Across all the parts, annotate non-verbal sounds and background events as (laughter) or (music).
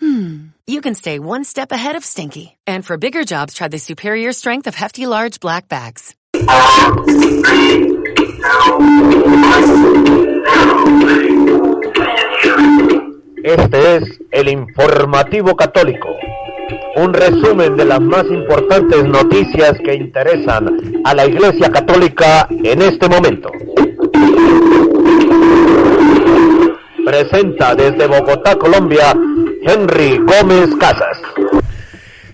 hmm, you can stay one step ahead of stinky. And for bigger jobs, try the superior strength of Hefty Large Black Bags. Este es el informativo católico, un resumen de las más importantes noticias que interesan a la Iglesia Católica en este momento. Presenta desde Bogotá, Colombia, Henry Gómez Casas.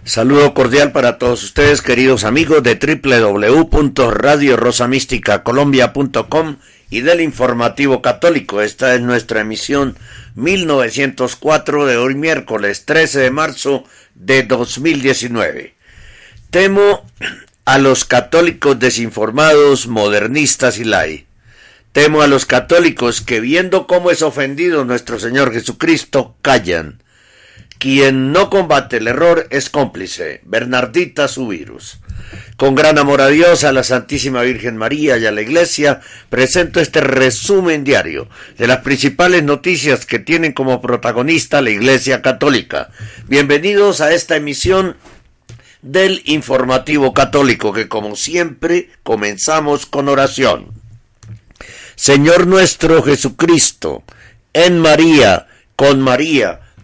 Saludo cordial para todos ustedes, queridos amigos de www.radiorosamísticacolombia.com y del Informativo Católico. Esta es nuestra emisión 1904 de hoy miércoles 13 de marzo de 2019. Temo a los católicos desinformados, modernistas y lai. Temo a los católicos que viendo cómo es ofendido nuestro Señor Jesucristo, callan. Quien no combate el error es cómplice. Bernardita su virus. Con gran amor a Dios, a la Santísima Virgen María y a la Iglesia, presento este resumen diario de las principales noticias que tienen como protagonista la Iglesia Católica. Bienvenidos a esta emisión del Informativo Católico, que como siempre comenzamos con oración. Señor nuestro Jesucristo, en María, con María,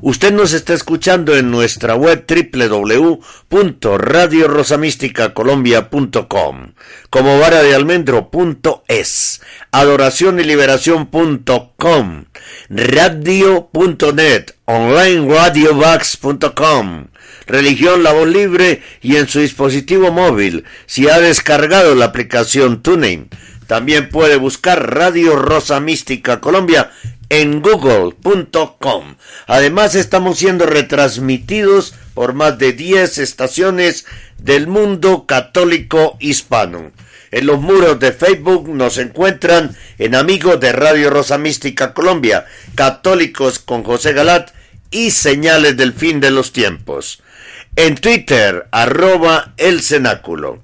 Usted nos está escuchando en nuestra web www.radiorosamísticacolombia.com, como vara de almendro.es, adoración y liberación.com, radio.net, onlineradiovax.com, religión la voz libre y en su dispositivo móvil, si ha descargado la aplicación TuneIn. También puede buscar Radio Rosa Mística Colombia en google.com. Además estamos siendo retransmitidos por más de 10 estaciones del mundo católico hispano. En los muros de Facebook nos encuentran en Amigos de Radio Rosa Mística Colombia, Católicos con José Galat y Señales del Fin de los Tiempos. En Twitter, arroba el cenáculo.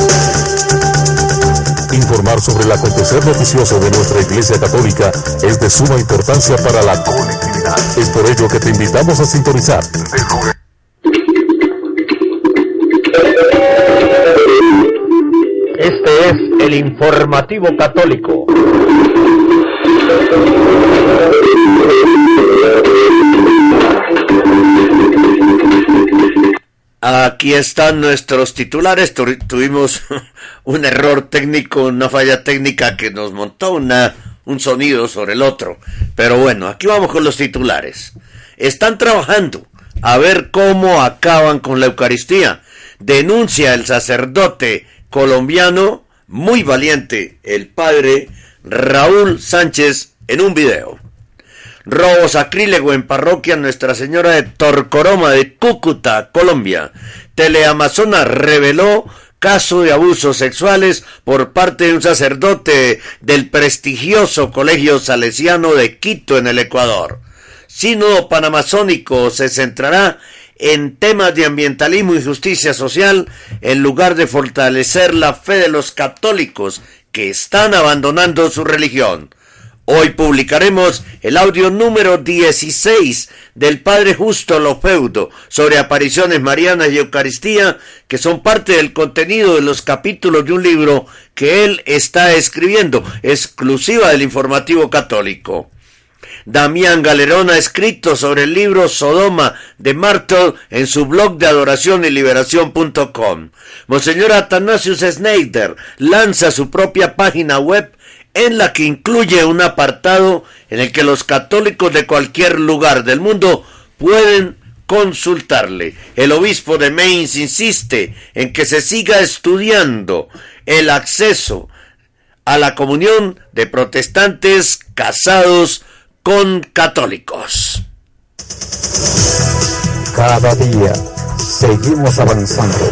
Informar sobre el acontecer noticioso de nuestra Iglesia Católica es de suma importancia para la colectividad. Es por ello que te invitamos a sintonizar. Este es el informativo católico. Aquí están nuestros titulares. Tu tuvimos (laughs) un error técnico, una falla técnica que nos montó una, un sonido sobre el otro. Pero bueno, aquí vamos con los titulares. Están trabajando a ver cómo acaban con la Eucaristía. Denuncia el sacerdote colombiano muy valiente, el padre Raúl Sánchez, en un video. Robo sacrílego en parroquia Nuestra Señora de Torcoroma de Cúcuta, Colombia. Teleamazona reveló caso de abusos sexuales por parte de un sacerdote del prestigioso Colegio Salesiano de Quito en el Ecuador. Sínodo Panamazónico se centrará en temas de ambientalismo y justicia social en lugar de fortalecer la fe de los católicos que están abandonando su religión. Hoy publicaremos el audio número 16 del Padre Justo Lofeudo sobre apariciones marianas y Eucaristía, que son parte del contenido de los capítulos de un libro que él está escribiendo, exclusiva del informativo católico. Damián Galerón ha escrito sobre el libro Sodoma de Martel en su blog de adoración y liberación.com. Monseñor Atanasius Schneider lanza su propia página web en la que incluye un apartado en el que los católicos de cualquier lugar del mundo pueden consultarle. El obispo de Mainz insiste en que se siga estudiando el acceso a la comunión de protestantes casados con católicos. Cada día seguimos avanzando.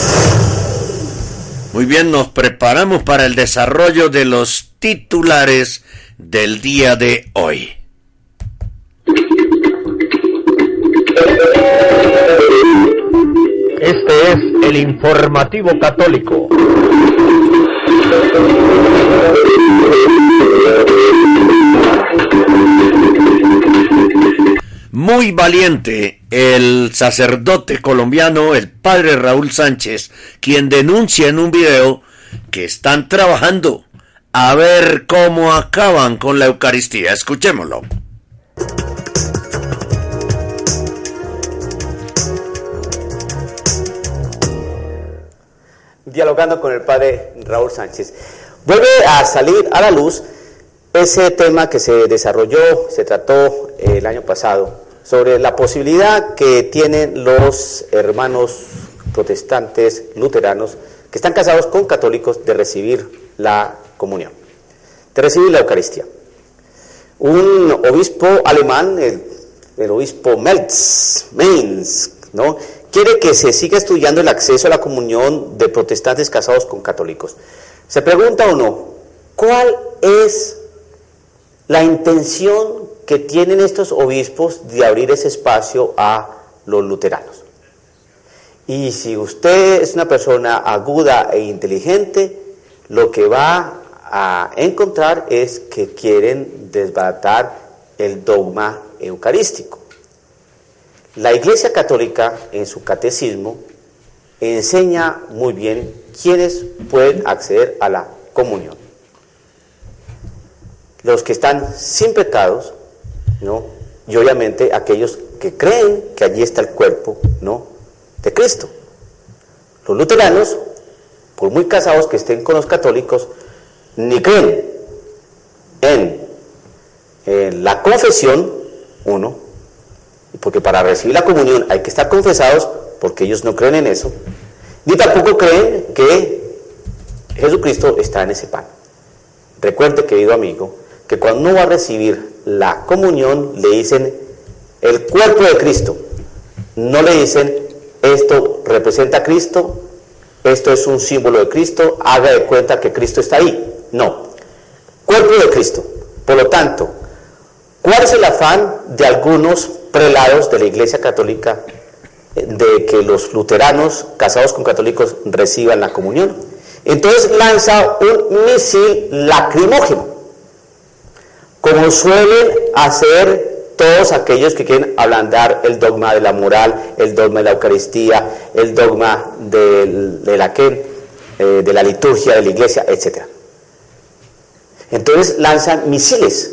Muy bien, nos preparamos para el desarrollo de los titulares del día de hoy. Este es el informativo católico. Muy valiente el sacerdote colombiano, el padre Raúl Sánchez, quien denuncia en un video que están trabajando a ver cómo acaban con la Eucaristía. Escuchémoslo. dialogando con el padre Raúl Sánchez. Vuelve a salir a la luz ese tema que se desarrolló, se trató el año pasado, sobre la posibilidad que tienen los hermanos protestantes luteranos que están casados con católicos de recibir la comunión, de recibir la Eucaristía. Un obispo alemán, el, obispo Meltz, Mainz, ¿no? quiere que se siga estudiando el acceso a la comunión de protestantes casados con católicos. Se pregunta uno, ¿cuál es la intención que tienen estos obispos de abrir ese espacio a los luteranos? Y si usted es una persona aguda e inteligente, lo que va a encontrar es que quieren desbaratar el dogma eucarístico. La Iglesia Católica en su catecismo enseña muy bien quiénes pueden acceder a la comunión. Los que están sin pecados, ¿no? Y obviamente aquellos que creen que allí está el cuerpo, ¿no? De Cristo. Los luteranos, por muy casados que estén con los católicos, ni creen en, en la confesión, uno, porque para recibir la comunión hay que estar confesados, porque ellos no creen en eso, ni tampoco creen que Jesucristo está en ese pan. Recuerde, querido amigo, que cuando uno va a recibir la comunión, le dicen el cuerpo de Cristo. No le dicen esto representa a Cristo, esto es un símbolo de Cristo, haga de cuenta que Cristo está ahí. No, cuerpo de Cristo. Por lo tanto, ¿cuál es el afán de algunos prelados de la Iglesia Católica de que los luteranos casados con católicos reciban la comunión. Entonces lanza un misil lacrimógeno, como suelen hacer todos aquellos que quieren ablandar el dogma de la moral, el dogma de la Eucaristía, el dogma de, la, eh, de la liturgia de la iglesia, etc. Entonces lanzan misiles,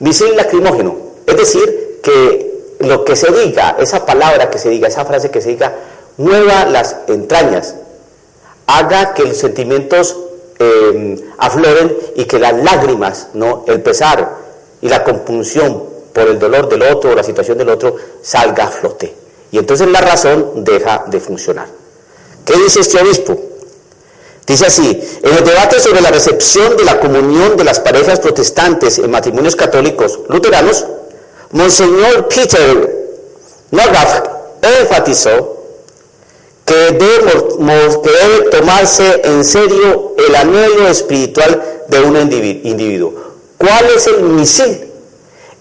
misil lacrimógeno, es decir, que lo que se diga, esa palabra que se diga, esa frase que se diga, mueva las entrañas, haga que los sentimientos em, afloren y que las lágrimas, ¿no? el pesar y la compunción por el dolor del otro o la situación del otro salga a flote. Y entonces la razón deja de funcionar. ¿Qué dice este obispo? Dice así, en el debate sobre la recepción de la comunión de las parejas protestantes en matrimonios católicos luteranos, Monseñor Peter Norrath enfatizó que debe, tomarse en serio el anhelo espiritual de un individuo. ¿Cuál es el misil?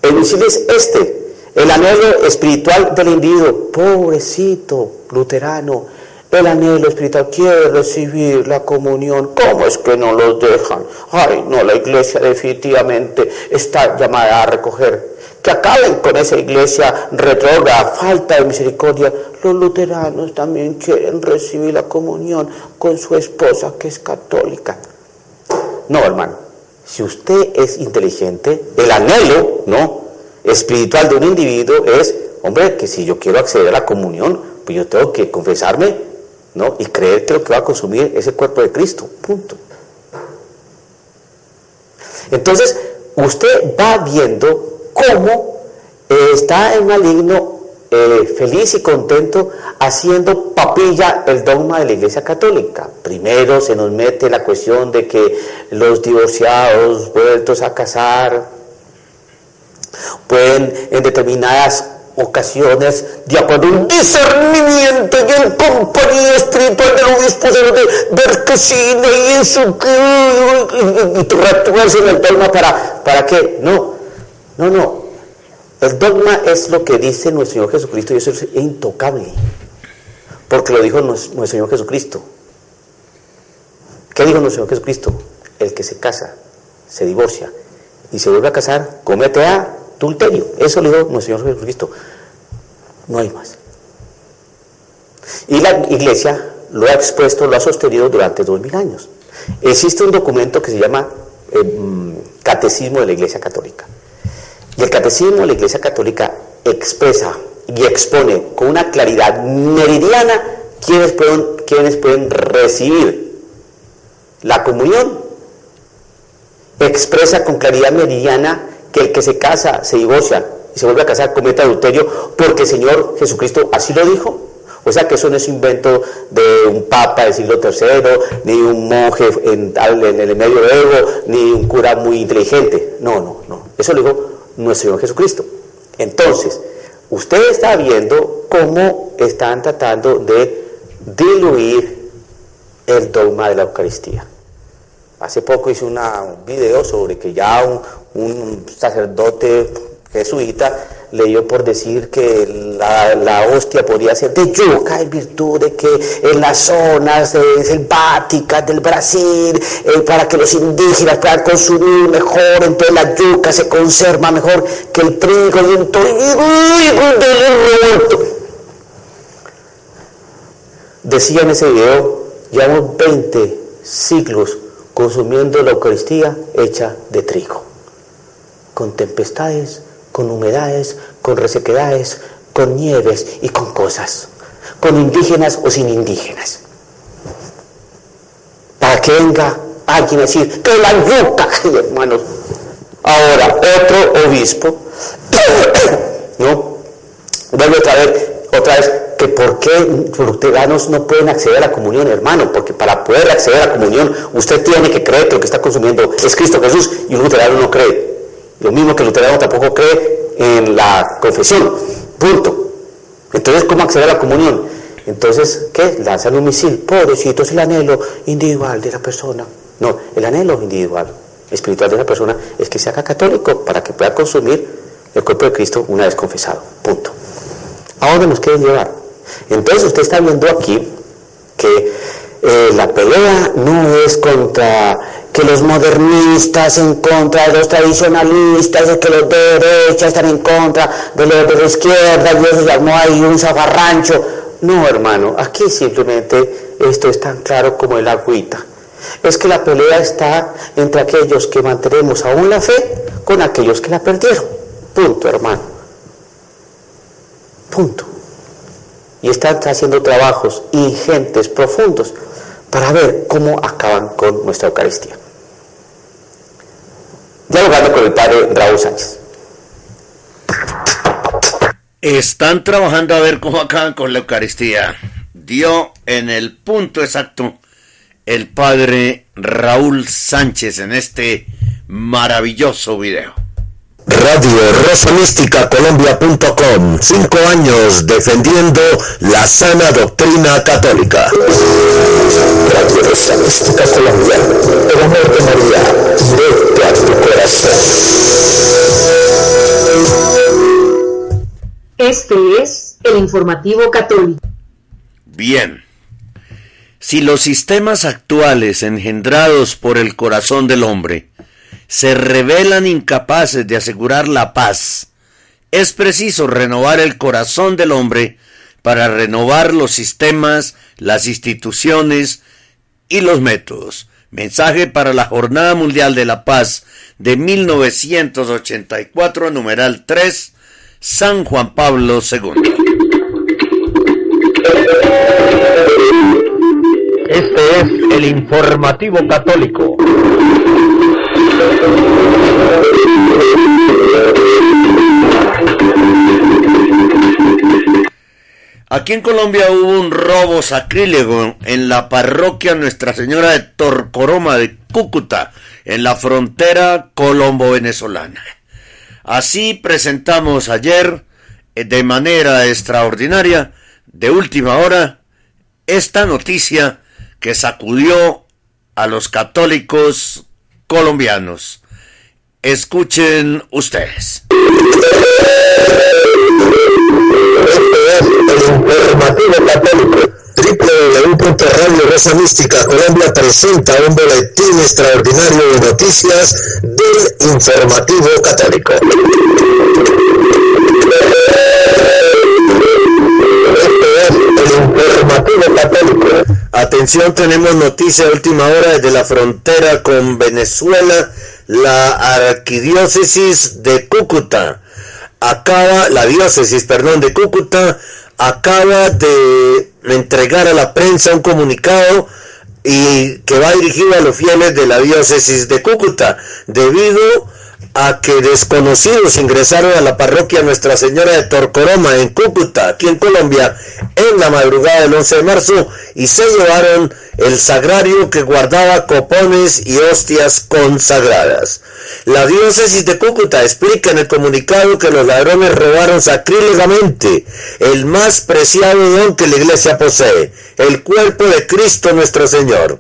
El misil es este, el anhelo espiritual del individuo. Pobrecito luterano, el anhelo espiritual quiere recibir la comunión. ¿Cómo es que no los dejan? Ay, no, la iglesia definitivamente está llamada a recoger. Que acaben con esa iglesia retrógrada, falta de misericordia. Los luteranos también quieren recibir la comunión con su esposa que es católica. No, hermano. Si usted es inteligente, el anhelo, ¿no? espiritual de un individuo es, hombre, que si yo quiero acceder a la comunión, pues yo tengo que confesarme, ¿no? Y creer que lo que va a consumir es el cuerpo de Cristo, punto. Entonces, usted va viendo cómo está el maligno eh, feliz y contento haciendo papilla el dogma de la Iglesia Católica. Primero se nos mete la cuestión de que los divorciados vueltos a casar, pueden en determinadas ocasiones, de acuerdo a un discernimiento y en compañía espiritual del obispo, de ver que sí, y y, y, tú en el dogma para, ¿para qué? No, no, no. El dogma es lo que dice nuestro Señor Jesucristo y eso es intocable, porque lo dijo nuestro Señor Jesucristo. ¿Qué dijo nuestro Señor Jesucristo? El que se casa, se divorcia y se vuelve a casar, comete adulterio. Eso le dijo nuestro Señor Jesucristo. No hay más. Y la iglesia lo ha expuesto, lo ha sostenido durante dos mil años. Existe un documento que se llama eh, mm, Catecismo de la Iglesia Católica. Y el Catecismo de la Iglesia Católica expresa y expone con una claridad meridiana quiénes pueden, pueden recibir la comunión. Expresa con claridad meridiana que el que se casa, se divorcia y se vuelve a casar comete adulterio porque el Señor Jesucristo así lo dijo. O sea que eso no es invento de un papa del siglo III, ni un monje en, el medioevo, ni un cura muy inteligente. No, no, no. Eso lo dijo nuestro Señor Jesucristo. Entonces, usted está viendo cómo están tratando de diluir el dogma de la Eucaristía. Hace poco hice un video sobre que ya un, un sacerdote jesuita leyó por decir que la, hostia podría ser de yuca en virtud de que en las zonas selváticas del Brasil, eh, para que los indígenas puedan consumir mejor, entonces la yuca se conserva mejor que el trigo, y entonces, Decía en ese video, llevamos 20 siglos consumiendo la Eucaristía hecha de trigo con tempestades, con humedades, con resequedades, con nieves y con cosas, con indígenas o sin indígenas. Para que venga alguien a decir, que la yuca, (laughs) hermanos. Ahora, otro obispo, (coughs) ¿no? Vuelve otra vez, otra vez, que por qué luteranos no pueden acceder a la comunión, hermano, porque para poder acceder a la comunión usted tiene que creer que lo que está consumiendo es Cristo Jesús y un luterano no cree. Lo mismo que el luterano tampoco cree en la confesión. Punto. Entonces, ¿cómo acceder a la comunión? Entonces, ¿qué? Lanzan un misil. Pobrecito, es el anhelo individual de la persona. No, el anhelo individual, espiritual de la persona es que se haga católico para que pueda consumir el cuerpo de Cristo una vez confesado. Punto. ¿A dónde nos quieren llevar? Entonces usted está viendo aquí que eh, la pelea no es contra que los modernistas en contra de los tradicionalistas, que los de derecha están en contra de los de la izquierda, y eso se armó ahí un zafarrancho. No, hermano, aquí simplemente esto es tan claro como el agüita. Es que la pelea está entre aquellos que mantenemos aún la fe con aquellos que la perdieron. Punto, hermano. Punto. Y están haciendo trabajos ingentes, profundos, para ver cómo acaban con nuestra Eucaristía dialogando con el padre Raúl Sánchez. Están trabajando a ver cómo acaban con la Eucaristía. Dio en el punto exacto el padre Raúl Sánchez en este maravilloso video. Radio Rosa Colombia.com. Cinco años defendiendo la sana doctrina católica. Radio Rosa Colombia. El amor de María, directo a tu corazón. Este es el informativo católico. Bien. Si los sistemas actuales engendrados por el corazón del hombre se revelan incapaces de asegurar la paz, es preciso renovar el corazón del hombre para renovar los sistemas, las instituciones y los métodos. Mensaje para la Jornada Mundial de la Paz de 1984, numeral 3, San Juan Pablo II. Este es el informativo católico. Aquí en Colombia hubo un robo sacrílego en la parroquia Nuestra Señora de Torcoroma de Cúcuta, en la frontera colombo-venezolana. Así presentamos ayer, eh, de manera extraordinaria, de última hora, esta noticia que sacudió a los católicos colombianos. Escuchen ustedes. Mística Colombia presenta un boletín extraordinario de noticias del informativo católico. Atención, tenemos noticia última hora desde la frontera con Venezuela. La arquidiócesis de Cúcuta acaba, la diócesis, perdón, de Cúcuta acaba de entregar a la prensa un comunicado y que va dirigido a los fieles de la diócesis de Cúcuta debido a que desconocidos ingresaron a la parroquia Nuestra Señora de Torcoroma en Cúcuta, aquí en Colombia, en la madrugada del 11 de marzo y se llevaron el sagrario que guardaba copones y hostias consagradas. La diócesis de Cúcuta explica en el comunicado que los ladrones robaron sacrílegamente el más preciado don que la iglesia posee, el cuerpo de Cristo nuestro Señor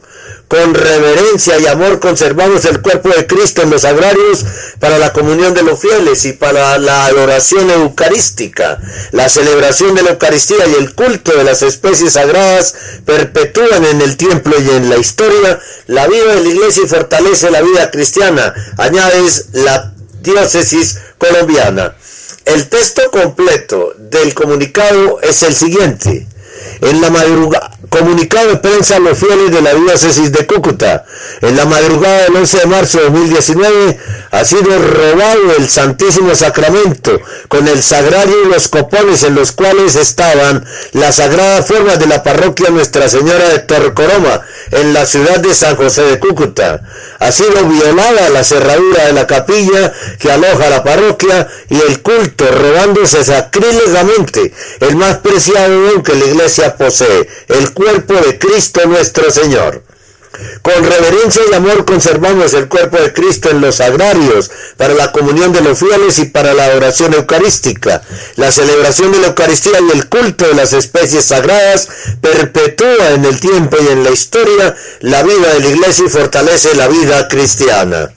con reverencia y amor conservamos el cuerpo de Cristo en los agrarios para la comunión de los fieles y para la adoración eucarística. La celebración de la Eucaristía y el culto de las especies sagradas perpetúan en el templo y en la historia la vida de la iglesia y fortalece la vida cristiana. Añades la diócesis colombiana. El texto completo del comunicado es el siguiente. En la madrugada, comunicado de prensa a los fieles de la diócesis de Cúcuta. En la madrugada del 11 de marzo de 2019 ha sido robado el Santísimo Sacramento con el sagrario y los copones en los cuales estaban las sagradas formas de la parroquia Nuestra Señora de Torcoroma en la ciudad de San José de Cúcuta. Ha sido violada la cerradura de la capilla que aloja la parroquia y el culto robándose sacrílegamente el más preciado don que la iglesia posee, el cuerpo de Cristo nuestro Señor. Con reverencia y amor conservamos el cuerpo de Cristo en los agrarios para la comunión de los fieles y para la oración eucarística. La celebración de la Eucaristía y el culto de las especies sagradas perpetúa en el tiempo y en la historia la vida de la Iglesia y fortalece la vida cristiana.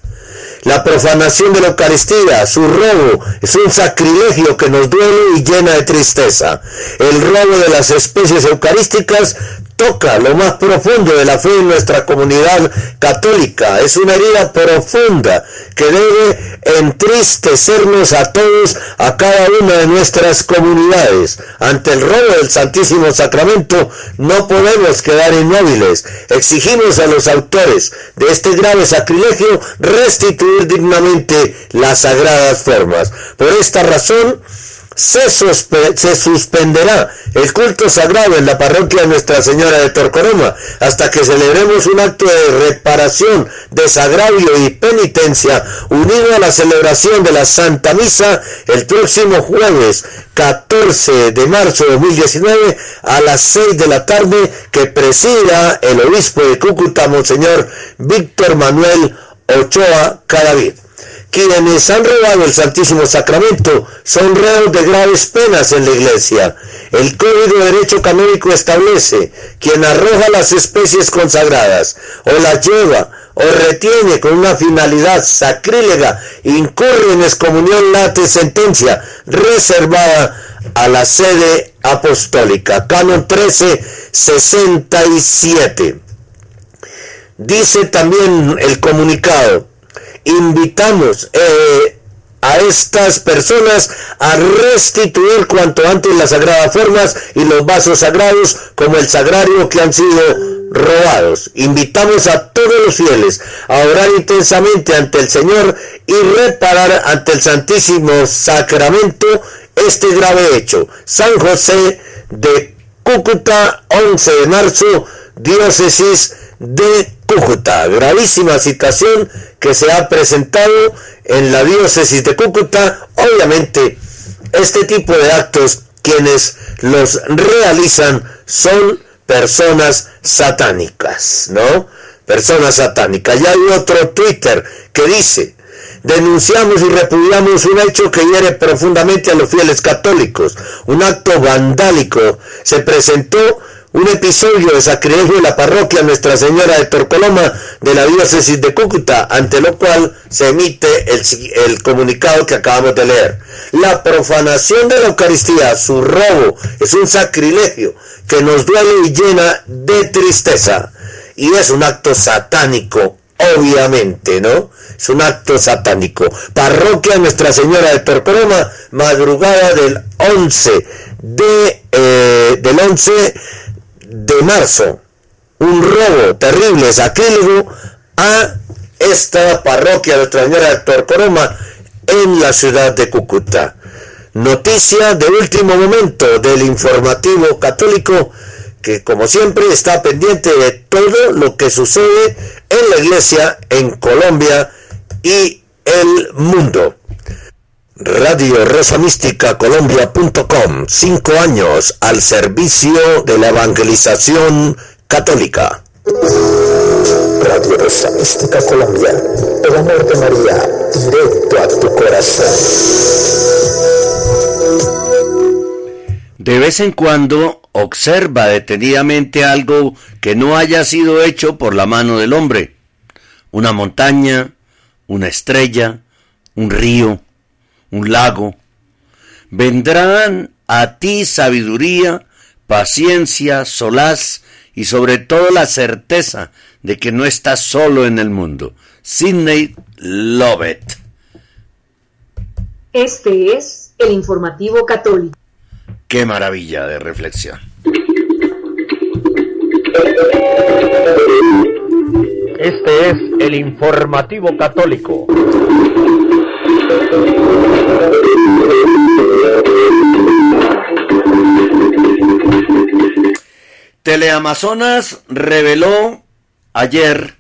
La profanación de la Eucaristía, su robo, es un sacrilegio que nos duele y llena de tristeza. El robo de las especies eucarísticas toca lo más profundo de la fe en nuestra comunidad católica. Es una herida profunda que debe entristecernos a todos, a cada una de nuestras comunidades. Ante el robo del Santísimo Sacramento no podemos quedar inmóviles. Exigimos a los autores de este grave sacrilegio restituir dignamente las sagradas formas. Por esta razón, se, suspenderá el culto sagrado en la parroquia Nuestra Señora de Torcoroma hasta que celebremos un acto de reparación, desagravio y penitencia unido a la celebración de la Santa Misa el próximo jueves 14 de marzo de 2019 a las 6 de la tarde que presida el obispo de Cúcuta, Monseñor Víctor Manuel Ochoa Cadavid quienes han robado el Santísimo Sacramento son reos de graves penas en la Iglesia. El Código de Derecho Canónico establece quien arroja las especies consagradas o las lleva o retiene con una finalidad sacrílega incurre en excomunión late sentencia reservada a la sede apostólica. Canon 1367. Dice también el comunicado invitamos eh, a estas personas a restituir cuanto antes las sagradas formas y los vasos sagrados como el sagrario que han sido robados. Invitamos a todos los fieles a orar intensamente ante el Señor y reparar ante el Santísimo Sacramento este grave hecho. San José de Cúcuta, 11 de marzo, diócesis de Cúcuta. Gravísima situación que se ha presentado en la diócesis de Cúcuta. Obviamente, este tipo de actos, quienes los realizan son personas satánicas, ¿no? Personas satánicas. Ya hay otro Twitter que dice, denunciamos y repudiamos un hecho que hiere profundamente a los fieles católicos, un acto vandálico. Se presentó un episodio de sacrilegio de la parroquia Nuestra Señora de Torcoloma de la diócesis de Cúcuta, ante lo cual se emite el, comunicado que acabamos de leer. La profanación de la Eucaristía, su robo, es un sacrilegio que nos duele y llena de tristeza. Y es un acto satánico, obviamente, ¿no? Es un acto satánico. Parroquia Nuestra Señora de Torcoloma, madrugada del 11 de, eh, del 11 de marzo, un robo terrible, sacrílego, a esta parroquia de Nuestra Señora de Torcoroma en la ciudad de Cúcuta. Noticia de último momento del informativo católico que como siempre está pendiente de todo lo que sucede en la iglesia en Colombia y el mundo. Radio Rosa Mística Colombia.com, cinco años al servicio de la evangelización católica. Radio Rosa Mística Colombia, el amor de María, directo a tu corazón. De vez en cuando observa detenidamente algo que no haya sido hecho por la mano del hombre. Una montaña, una estrella, un río un lago. Vendrán a ti sabiduría, paciencia, solaz y sobre todo la certeza de que no estás solo en el mundo. Sidney Lovett. Este es el informativo católico. Qué maravilla de reflexión. Este es el informativo católico. Teleamazonas reveló ayer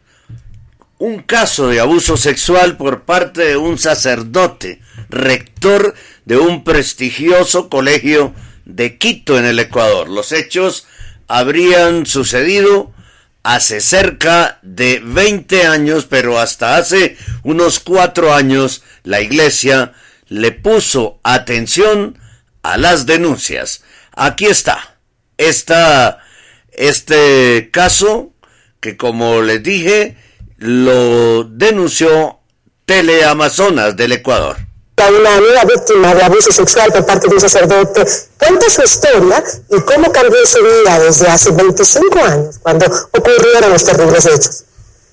un caso de abuso sexual por parte de un sacerdote, rector de un prestigioso colegio de Quito en el Ecuador. Los hechos habrían sucedido hace cerca de 20 años, pero hasta hace unos cuatro años la iglesia le puso atención a las denuncias. Aquí está, este caso que como les dije, lo denunció Teleamazonas del Ecuador una nueva víctima de abuso sexual por parte de un sacerdote, cuenta su historia y cómo cambió su vida desde hace 25 años, cuando ocurrieron los terribles hechos.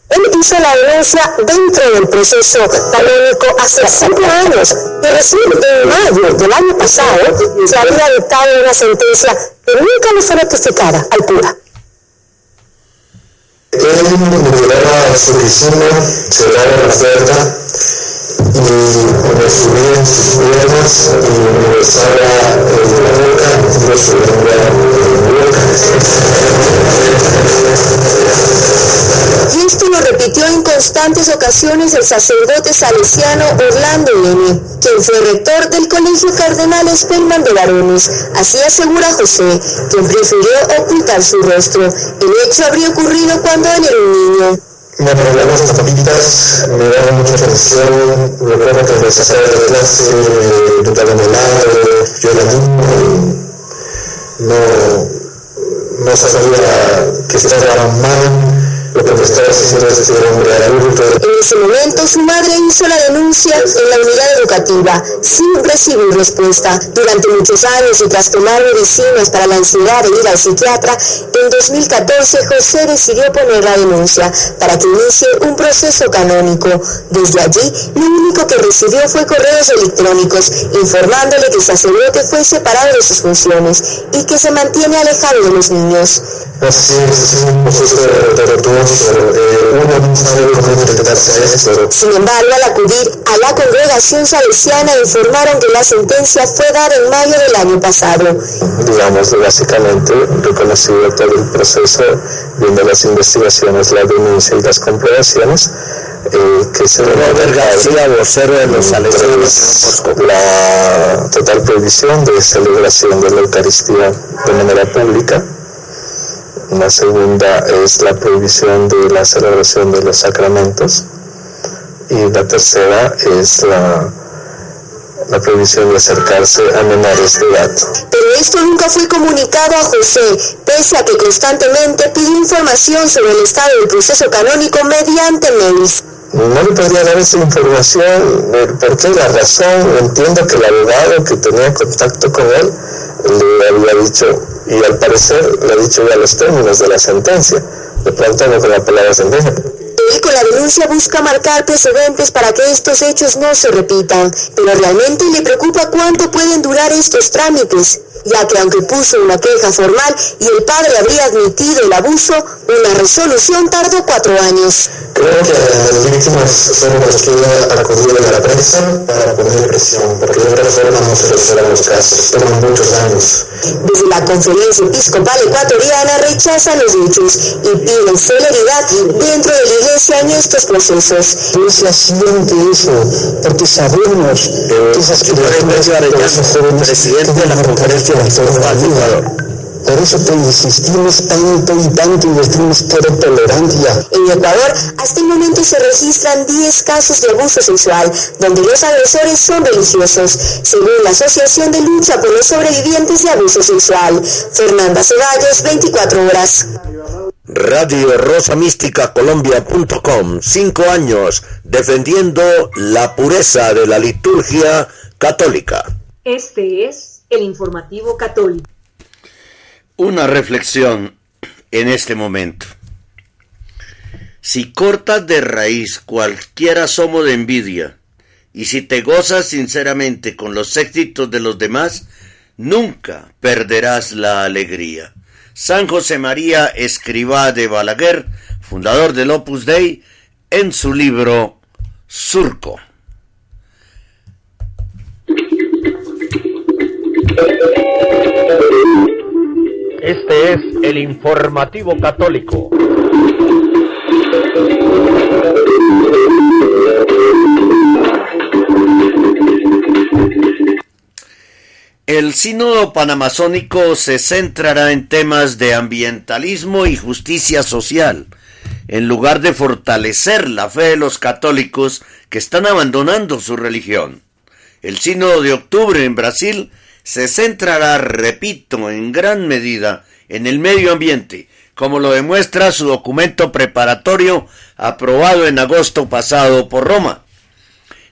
Él hizo la denuncia dentro del proceso canónico hace cinco años y recién en mayo del año pasado se había dictado una sentencia que nunca le fue notificada al cura. Él me a su oficina, cerraron la puerta y sus y la boca. Y esto lo repitió en constantes ocasiones el sacerdote salesiano Orlando N., quien fue rector del Colegio Cardenal Spellman de Varones. Así asegura José, quien prefirió ocultar su rostro. El hecho habría ocurrido cuando él era un niño. Me regalaron las tapitas, me daban mucha atención, recuerdo que empecé a hacer de clase, me daban helado, yo era niño, no, no sabía que estaba mal, lo que. En ese momento su madre hizo la denuncia en la unidad educativa sin recibir respuesta. Durante muchos años y tras tomar medicinas para la ansiedad de ir al psiquiatra, en 2014 José decidió poner la denuncia para que inicie un proceso canónico. Desde allí, lo único que recibió fue correos electrónicos informándole que el sacerdote fue separado de sus funciones y que se mantiene alejado de los niños. Así es, es un proceso tortuoso, eh, uno no sabe cómo enfrentarse a esto. Sin embargo, al acudir a la congregación salesiana informaron que la sentencia fue dada en mayo del año pasado. Digamos, básicamente reconocido todo el proceso, viendo las investigaciones, la denuncia y las comprobaciones, eh, que se Robert García, vocero de los salesianos. La total prohibición de celebración de la Eucaristía de manera pública. La segunda es la prohibición de la celebración de los sacramentos. Y la tercera es la, la prohibición de acercarse a menores de edad. Pero esto nunca fue comunicado a José, pese a que constantemente pidió información sobre el estado del proceso canónico mediante mails. No le podría dar esa información, eh, porque la razón, entiendo que el abogado que tenía contacto con él le había dicho, y al parecer le ha dicho ya los términos de la sentencia, de pronto no con la palabra sentencia. Él con la denuncia busca marcar precedentes para que estos hechos no se repitan, pero realmente le preocupa cuánto pueden durar estos trámites, ya que aunque puso una queja formal y el padre habría admitido el abuso, una resolución tardó cuatro años. Creo que las víctimas son las que acudieron a la prensa para poner presión, porque de otra forma no se resuelven los casos, toman muchos años. Desde la Conferencia Episcopal Ecuatoriana rechazan los hechos y piden celeridad dentro de la Iglesia en estos procesos. La Iglesia siente eso, porque sabemos que esas criaturas, presidente de la Conferencia Por eso te insistimos tanto y tanto y decimos tolerancia. En Ecuador, hasta el momento se registran 10 casos de abuso sexual, donde los agresores son religiosos, según la Asociación de Lucha por los Sobrevivientes de Abuso Sexual. Fernanda Ceballos, 24 horas. Radio Rosa Mística Colombia.com, cinco años defendiendo la pureza de la liturgia católica. Este es el informativo católico. Una reflexión en este momento. Si cortas de raíz cualquier asomo de envidia, y si te gozas sinceramente con los éxitos de los demás, nunca perderás la alegría. San José María Escribá de Balaguer, fundador del Opus Dei, en su libro Surco. Este es el informativo católico. El sínodo panamazónico se centrará en temas de ambientalismo y justicia social, en lugar de fortalecer la fe de los católicos que están abandonando su religión. El sínodo de octubre en Brasil se centrará, repito, en gran medida en el medio ambiente, como lo demuestra su documento preparatorio aprobado en agosto pasado por Roma.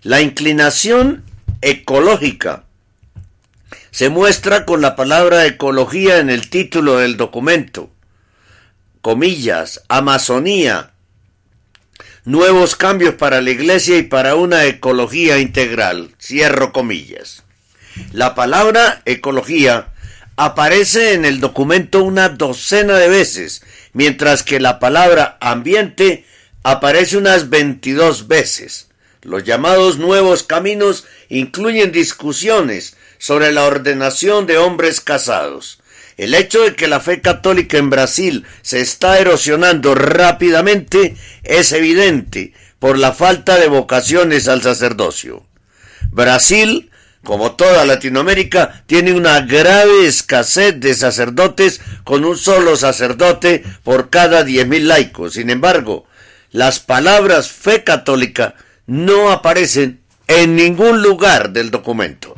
La inclinación ecológica se muestra con la palabra ecología en el título del documento. Comillas, Amazonía, nuevos cambios para la Iglesia y para una ecología integral. Cierro comillas. La palabra ecología aparece en el documento una docena de veces, mientras que la palabra ambiente aparece unas 22 veces. Los llamados nuevos caminos incluyen discusiones sobre la ordenación de hombres casados. El hecho de que la fe católica en Brasil se está erosionando rápidamente es evidente por la falta de vocaciones al sacerdocio. Brasil, como toda Latinoamérica, tiene una grave escasez de sacerdotes con un solo sacerdote por cada diez mil laicos. Sin embargo, las palabras fe católica no aparecen en ningún lugar del documento.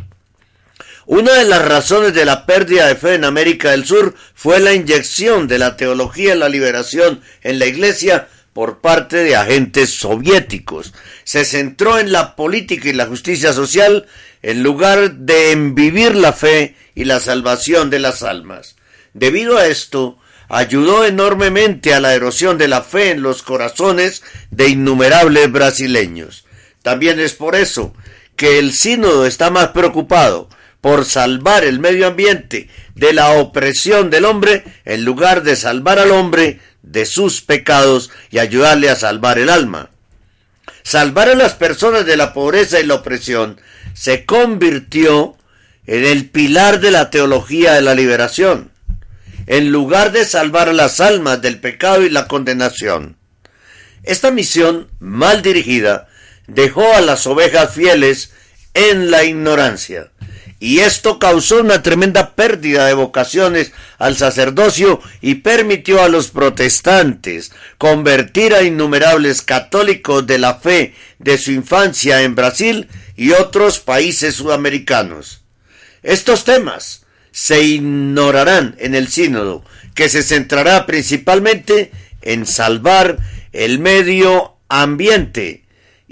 Una de las razones de la pérdida de fe en América del Sur fue la inyección de la teología de la liberación en la Iglesia por parte de agentes soviéticos. Se centró en la política y la justicia social en lugar de en vivir la fe y la salvación de las almas. Debido a esto, ayudó enormemente a la erosión de la fe en los corazones de innumerables brasileños. También es por eso que el sínodo está más preocupado por salvar el medio ambiente de la opresión del hombre en lugar de salvar al hombre de sus pecados y ayudarle a salvar el alma. Salvar a las personas de la pobreza y la opresión se convirtió en el pilar de la teología de la liberación, en lugar de salvar las almas del pecado y la condenación. Esta misión mal dirigida dejó a las ovejas fieles en la ignorancia y esto causó una tremenda pérdida de vocaciones al sacerdocio y permitió a los protestantes convertir a innumerables católicos de la fe de su infancia en Brasil y otros países sudamericanos. Estos temas se ignorarán en el sínodo, que se centrará principalmente en salvar el medio ambiente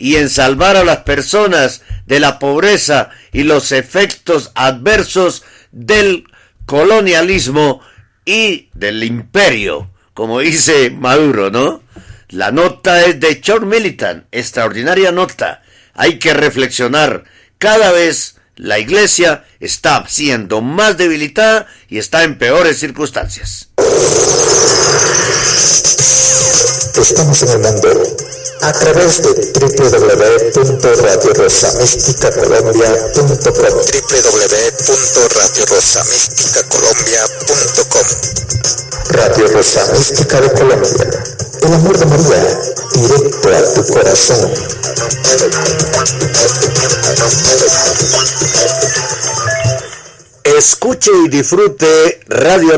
y en salvar a las personas de la pobreza y los efectos adversos del colonialismo y del imperio, como dice Maduro, ¿no? La nota es de John Militant, extraordinaria nota. Hay que reflexionar. Cada vez la iglesia está siendo más debilitada y está en peores circunstancias. Estamos en el mundo a través de www.radiorosamísticacolombia.com www.radiorosamísticacolombia.com Radio Rosa Mística de Colombia. El amor de María directo a tu corazón. Escuche y disfrute Radio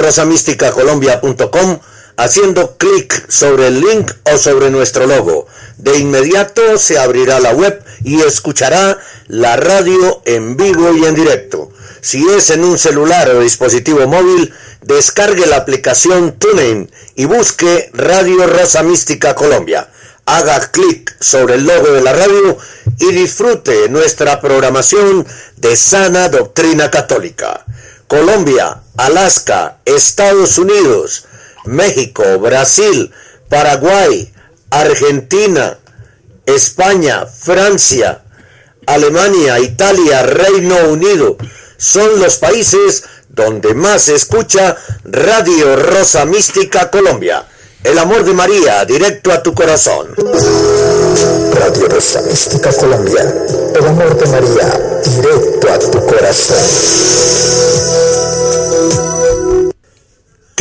Colombia.com haciendo clic sobre el link o sobre nuestro logo. De inmediato se abrirá la web y escuchará la radio en vivo y en directo. Si es en un celular o dispositivo móvil, descargue la aplicación TuneIn y busque Radio Rosa Mística Colombia. Haga clic sobre el logo de la radio y disfrute nuestra programación de sana doctrina católica. Colombia, Alaska, Estados Unidos, México, Brasil, Paraguay, Argentina, España, Francia, Alemania, Italia, Reino Unido son los países donde más se escucha Radio Rosa Mística Colombia. El amor de María, directo a tu corazón. Radio Rosa Mística Colombia. El amor de María, directo a tu corazón.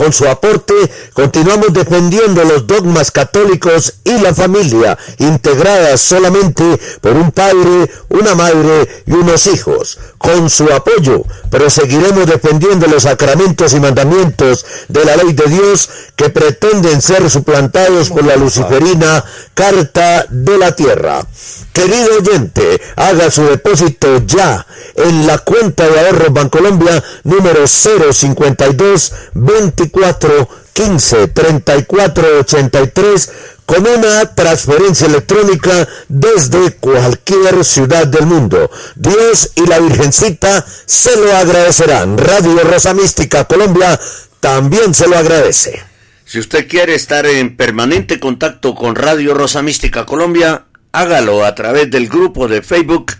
con su aporte continuamos defendiendo los dogmas católicos y la familia, integradas solamente por un padre, una madre y unos hijos. Con su apoyo proseguiremos defendiendo los sacramentos y mandamientos de la ley de Dios que pretenden ser suplantados por la luciferina Carta de la Tierra. Querido oyente, haga su depósito ya en la cuenta de ahorros Bancolombia número 052 24 15 34 83 con una transferencia electrónica desde cualquier ciudad del mundo. Dios y la Virgencita se lo agradecerán. Radio Rosa Mística Colombia también se lo agradece. Si usted quiere estar en permanente contacto con Radio Rosa Mística Colombia, hágalo a través del grupo de Facebook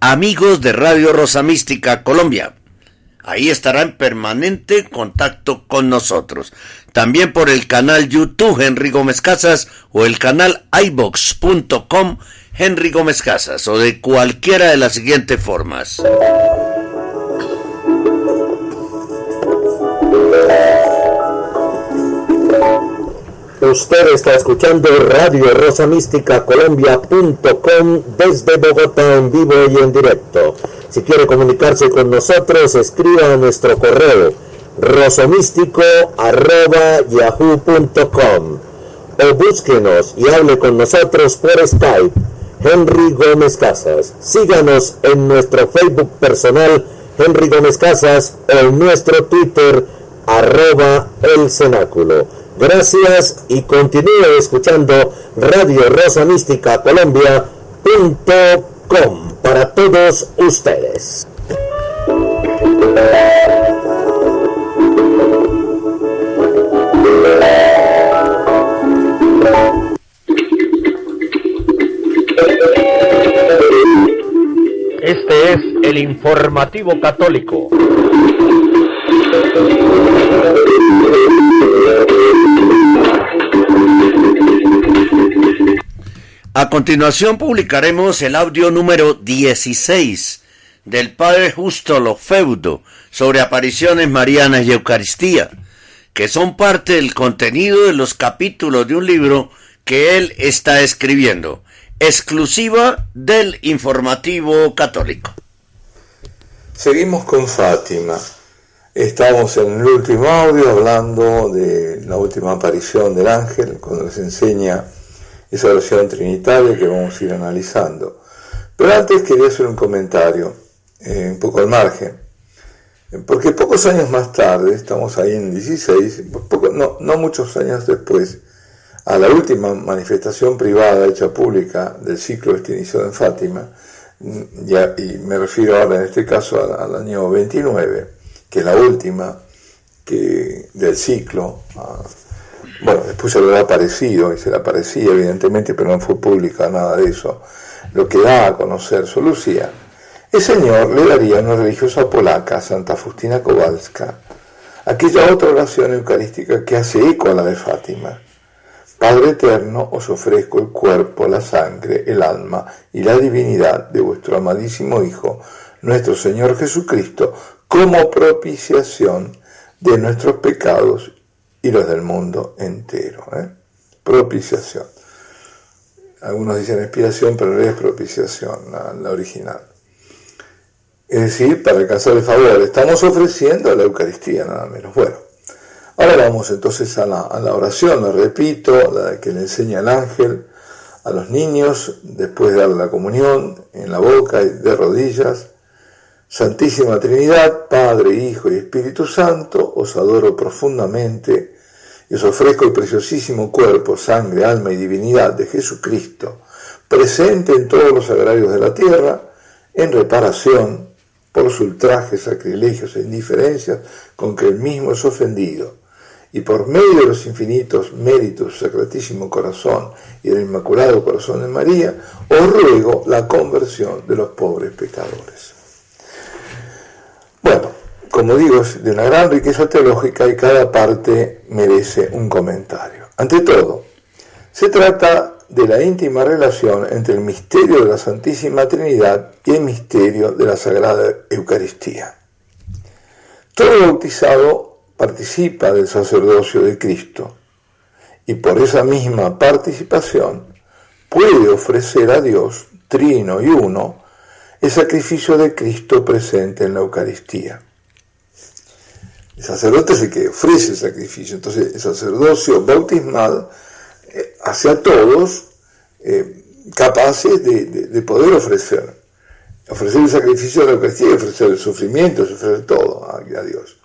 Amigos de Radio Rosa Mística Colombia. Ahí estará en permanente contacto con nosotros. También por el canal YouTube Henry Gómez Casas o el canal ibox.com Henry Gómez Casas o de cualquiera de las siguientes formas. Usted está escuchando Radio Rosa Mística Colombia.com desde Bogotá en vivo y en directo. Si quiere comunicarse con nosotros, escriba a nuestro correo rosomístico.yahoo.com o búsquenos y hable con nosotros por Skype. Henry Gómez Casas. Síganos en nuestro Facebook personal Henry Gómez Casas o en nuestro Twitter arroba el cenáculo. Gracias y continúe escuchando Radio Rosa Mística Colombia.com para todos ustedes. Este es el informativo católico. A continuación publicaremos el audio número 16 del Padre Justo Lofeudo sobre apariciones marianas y Eucaristía, que son parte del contenido de los capítulos de un libro que él está escribiendo, exclusiva del informativo católico. Seguimos con Fátima. Estamos en el último audio hablando de la última aparición del ángel, cuando se enseña esa oración trinitaria que vamos a ir analizando. Pero antes quería hacer un comentario, eh, un poco al margen, porque pocos años más tarde, estamos ahí en 16, no, no muchos años después, a la última manifestación privada hecha pública del ciclo este inicio en Fátima, ya, y me refiero ahora en este caso al, año 29, que es la última que, del ciclo, bueno, después se le ha aparecido, y se le aparecía evidentemente, pero no fue pública nada de eso, lo que da a conocer su Lucía, el Señor le daría a una religiosa polaca, Santa Faustina Kowalska, aquella otra oración eucarística que hace eco a la de Fátima. Padre eterno, os ofrezco el cuerpo, la sangre, el alma y la divinidad de vuestro amadísimo Hijo, nuestro Señor Jesucristo, como propiciación de nuestros pecados y los del mundo entero. ¿eh? Propiciación. Algunos dicen expiación, pero es propiciación, la, original. Es decir, para alcanzar el favor, estamos ofreciendo la Eucaristía, nada menos. Bueno, ahora vamos entonces a la, a la oración, la repito, la que le enseña el ángel a los niños después de darle la comunión en la boca y de rodillas. Santísima Trinidad, Padre, Hijo y Espíritu Santo, os adoro profundamente y os ofrezco el preciosísimo cuerpo, sangre, alma y divinidad de Jesucristo, presente en todos los agrarios de la tierra, en reparación por los ultrajes, sacrilegios e indiferencias con que el mismo es ofendido, y por medio de los infinitos méritos del Sacratísimo Corazón y del Inmaculado Corazón de María, os ruego la conversión de los pobres pecadores. Bueno, como digo, es de una gran riqueza teológica y cada parte merece un comentario. Ante todo, se trata de la íntima relación entre el misterio de la Santísima Trinidad y el misterio de la Sagrada Eucaristía. Todo bautizado participa del sacerdocio de Cristo y por esa misma participación puede ofrecer a Dios, trino y uno, el sacrificio de Cristo presente en la Eucaristía. El sacerdote es el que ofrece el sacrificio. Entonces el sacerdocio bautismal eh, hace a todos eh, capaces de, poder ofrecer. Ofrecer el sacrificio de la Eucaristía, ofrecer el sufrimiento, ofrecer todo a, a Dios.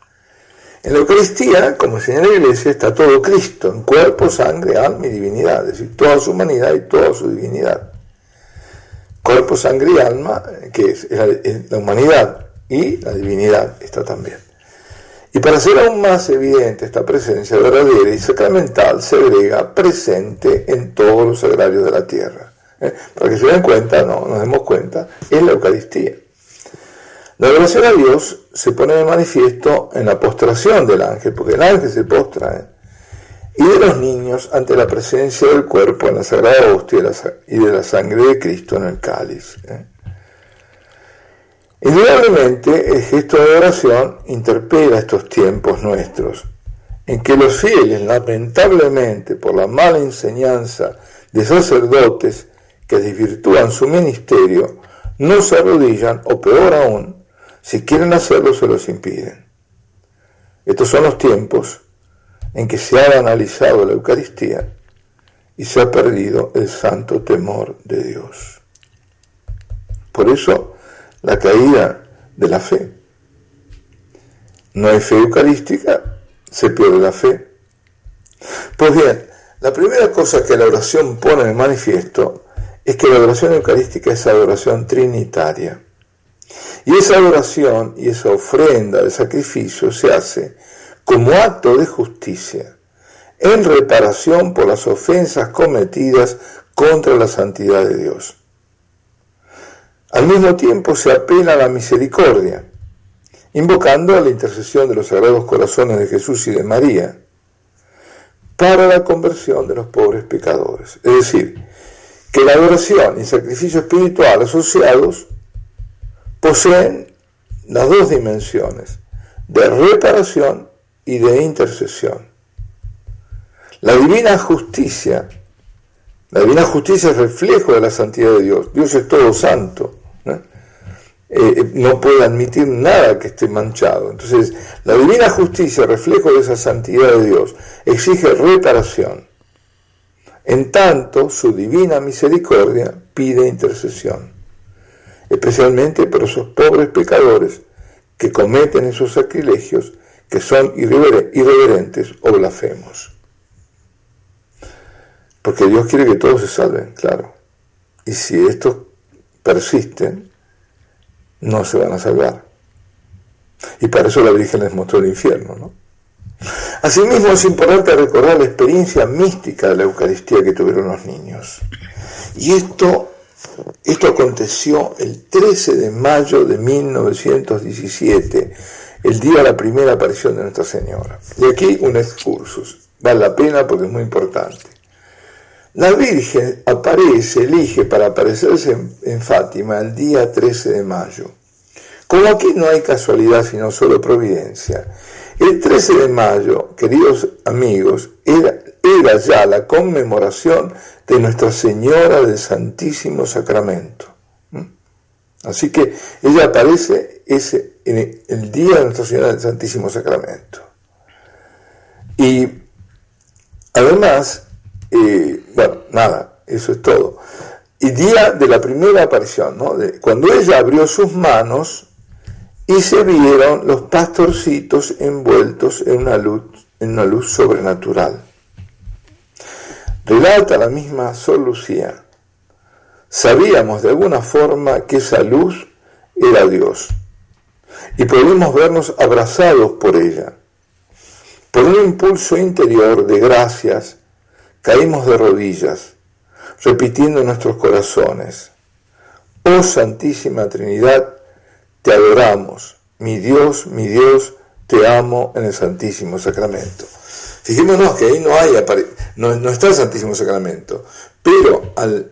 En la Eucaristía, como señala la Iglesia, está todo Cristo, en cuerpo, sangre, alma y divinidad, es decir, toda su humanidad y toda su divinidad. Cuerpo, sangre y alma, que es la, humanidad y la divinidad está también. Y para hacer aún más evidente esta presencia verdadera y sacramental, se agrega presente en todos los sagrarios de la tierra. ¿eh? Para que se den cuenta, no, nos demos cuenta, es la Eucaristía. La adoración a Dios se pone de manifiesto en la postración del ángel, porque el ángel se postra, ¿eh? Y de los niños ante la presencia del cuerpo en la sagrada hostia y de la sangre de Cristo en el cáliz. ¿eh? Indudablemente el gesto de adoración interpela estos tiempos nuestros, en que los fieles, lamentablemente por la mala enseñanza de sacerdotes que desvirtúan su ministerio, no se arrodillan o peor aún, si quieren hacerlo, se los impiden. Estos son los tiempos en que se ha analizado la Eucaristía y se ha perdido el santo temor de Dios. Por eso, la caída de la fe. No hay fe eucarística, se pierde la fe. Pues bien, la primera cosa que la oración pone en manifiesto es que la oración eucarística es adoración trinitaria. Y esa adoración y esa ofrenda de sacrificio se hace como acto de justicia, en reparación por las ofensas cometidas contra la santidad de Dios. Al mismo tiempo se apela a la misericordia, invocando a la intercesión de los sagrados corazones de Jesús y de María, para la conversión de los pobres pecadores. Es decir, que la adoración y sacrificio espiritual asociados poseen las dos dimensiones de reparación y de intercesión. La divina justicia, la divina justicia es reflejo de la santidad de Dios. Dios es todo santo. ¿no? Eh, no puede admitir nada que esté manchado. Entonces, la divina justicia, reflejo de esa santidad de Dios, exige reparación. En tanto, su divina misericordia pide intercesión especialmente por esos pobres pecadores que cometen esos sacrilegios que son irreverentes o blasfemos. Porque Dios quiere que todos se salven, claro. Y si estos persisten, no se van a salvar. Y para eso la Virgen les mostró el infierno, ¿no? Asimismo es importante recordar la experiencia mística de la Eucaristía que tuvieron los niños. Y esto esto aconteció el 13 de mayo de 1917, el día de la primera aparición de Nuestra Señora. Y aquí un excursus, vale la pena porque es muy importante. La Virgen aparece, elige para aparecerse en, Fátima el día 13 de mayo. Como aquí no hay casualidad sino solo providencia, el 13 de mayo, queridos amigos, era, era ya la conmemoración de Nuestra Señora del Santísimo Sacramento. Así que ella aparece ese, en el día de Nuestra Señora del Santísimo Sacramento. Y además, eh, bueno, nada, eso es todo. Y día de la primera aparición, ¿no? cuando ella abrió sus manos y se vieron los pastorcitos envueltos en una luz, en una luz sobrenatural. Relata la misma Lucía. Sabíamos de alguna forma que esa luz era Dios y pudimos vernos abrazados por ella. Por un impulso interior de gracias, caímos de rodillas, repitiendo en nuestros corazones, Oh Santísima Trinidad, te adoramos, mi Dios, mi Dios, te amo en el Santísimo Sacramento. Fijémonos que ahí no hay, no, no está el Santísimo Sacramento, pero al,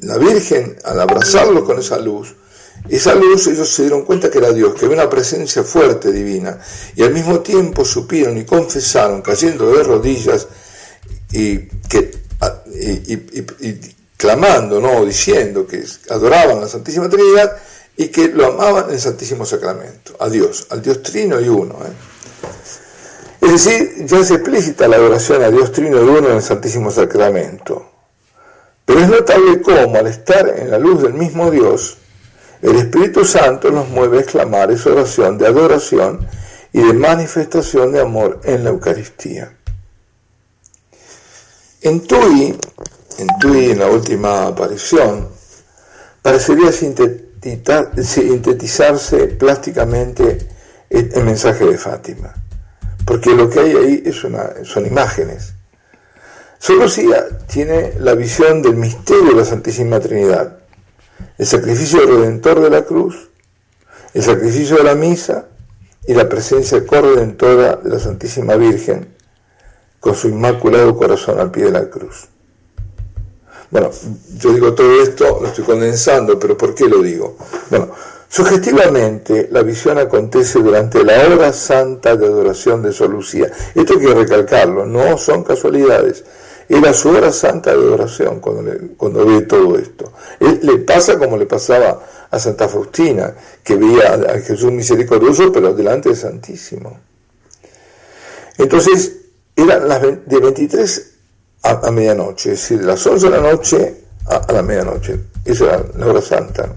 la Virgen, al abrazarlo con esa luz, esa luz ellos se dieron cuenta que era Dios, que había una presencia fuerte divina, y al mismo tiempo supieron y confesaron, cayendo de rodillas y, que, y, clamando, ¿no? diciendo que adoraban a la Santísima Trinidad y que lo amaban en el Santísimo Sacramento, a Dios, al Dios Trino y Uno. ¿eh? Es decir, ya es explícita la adoración a Dios Trino y Uno en el Santísimo Sacramento. Pero es notable cómo al estar en la luz del mismo Dios, el Espíritu Santo nos mueve a exclamar esa oración de adoración y de manifestación de amor en la Eucaristía. En Tui, en Tui, en la última aparición, parecería sintetizarse plásticamente el mensaje de Fátima, porque lo que hay ahí es una, son imágenes. Solo Lucía tiene la visión del misterio de la Santísima Trinidad, el sacrificio redentor de la cruz, el sacrificio de la misa y la presencia corredentora de la Santísima Virgen con su inmaculado corazón al pie de la cruz. Bueno, yo digo todo esto, lo estoy condensando, pero ¿por qué lo digo? Bueno, sugestivamente la visión acontece durante la hora santa de adoración de Solucía. Esto hay que recalcarlo, no son casualidades. Era su hora santa de adoración cuando, cuando ve todo esto. le pasa como le pasaba a Santa Faustina, que veía a Jesús misericordioso, pero delante del Santísimo. Entonces, eran las de 23 a, medianoche, es decir, de las 11 de la noche a, la medianoche. Esa era la hora santa.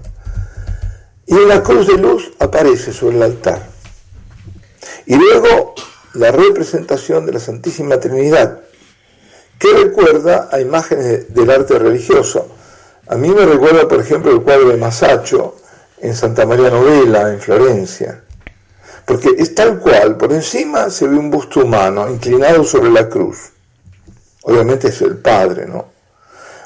Y la cruz de luz aparece sobre el altar. Y luego la representación de la Santísima Trinidad, que recuerda a imágenes del arte religioso. A mí me recuerda, por ejemplo, el cuadro de Masaccio en Santa María Novella, en Florencia. Porque es tal cual, por encima se ve un busto humano inclinado sobre la cruz obviamente es el Padre, ¿no?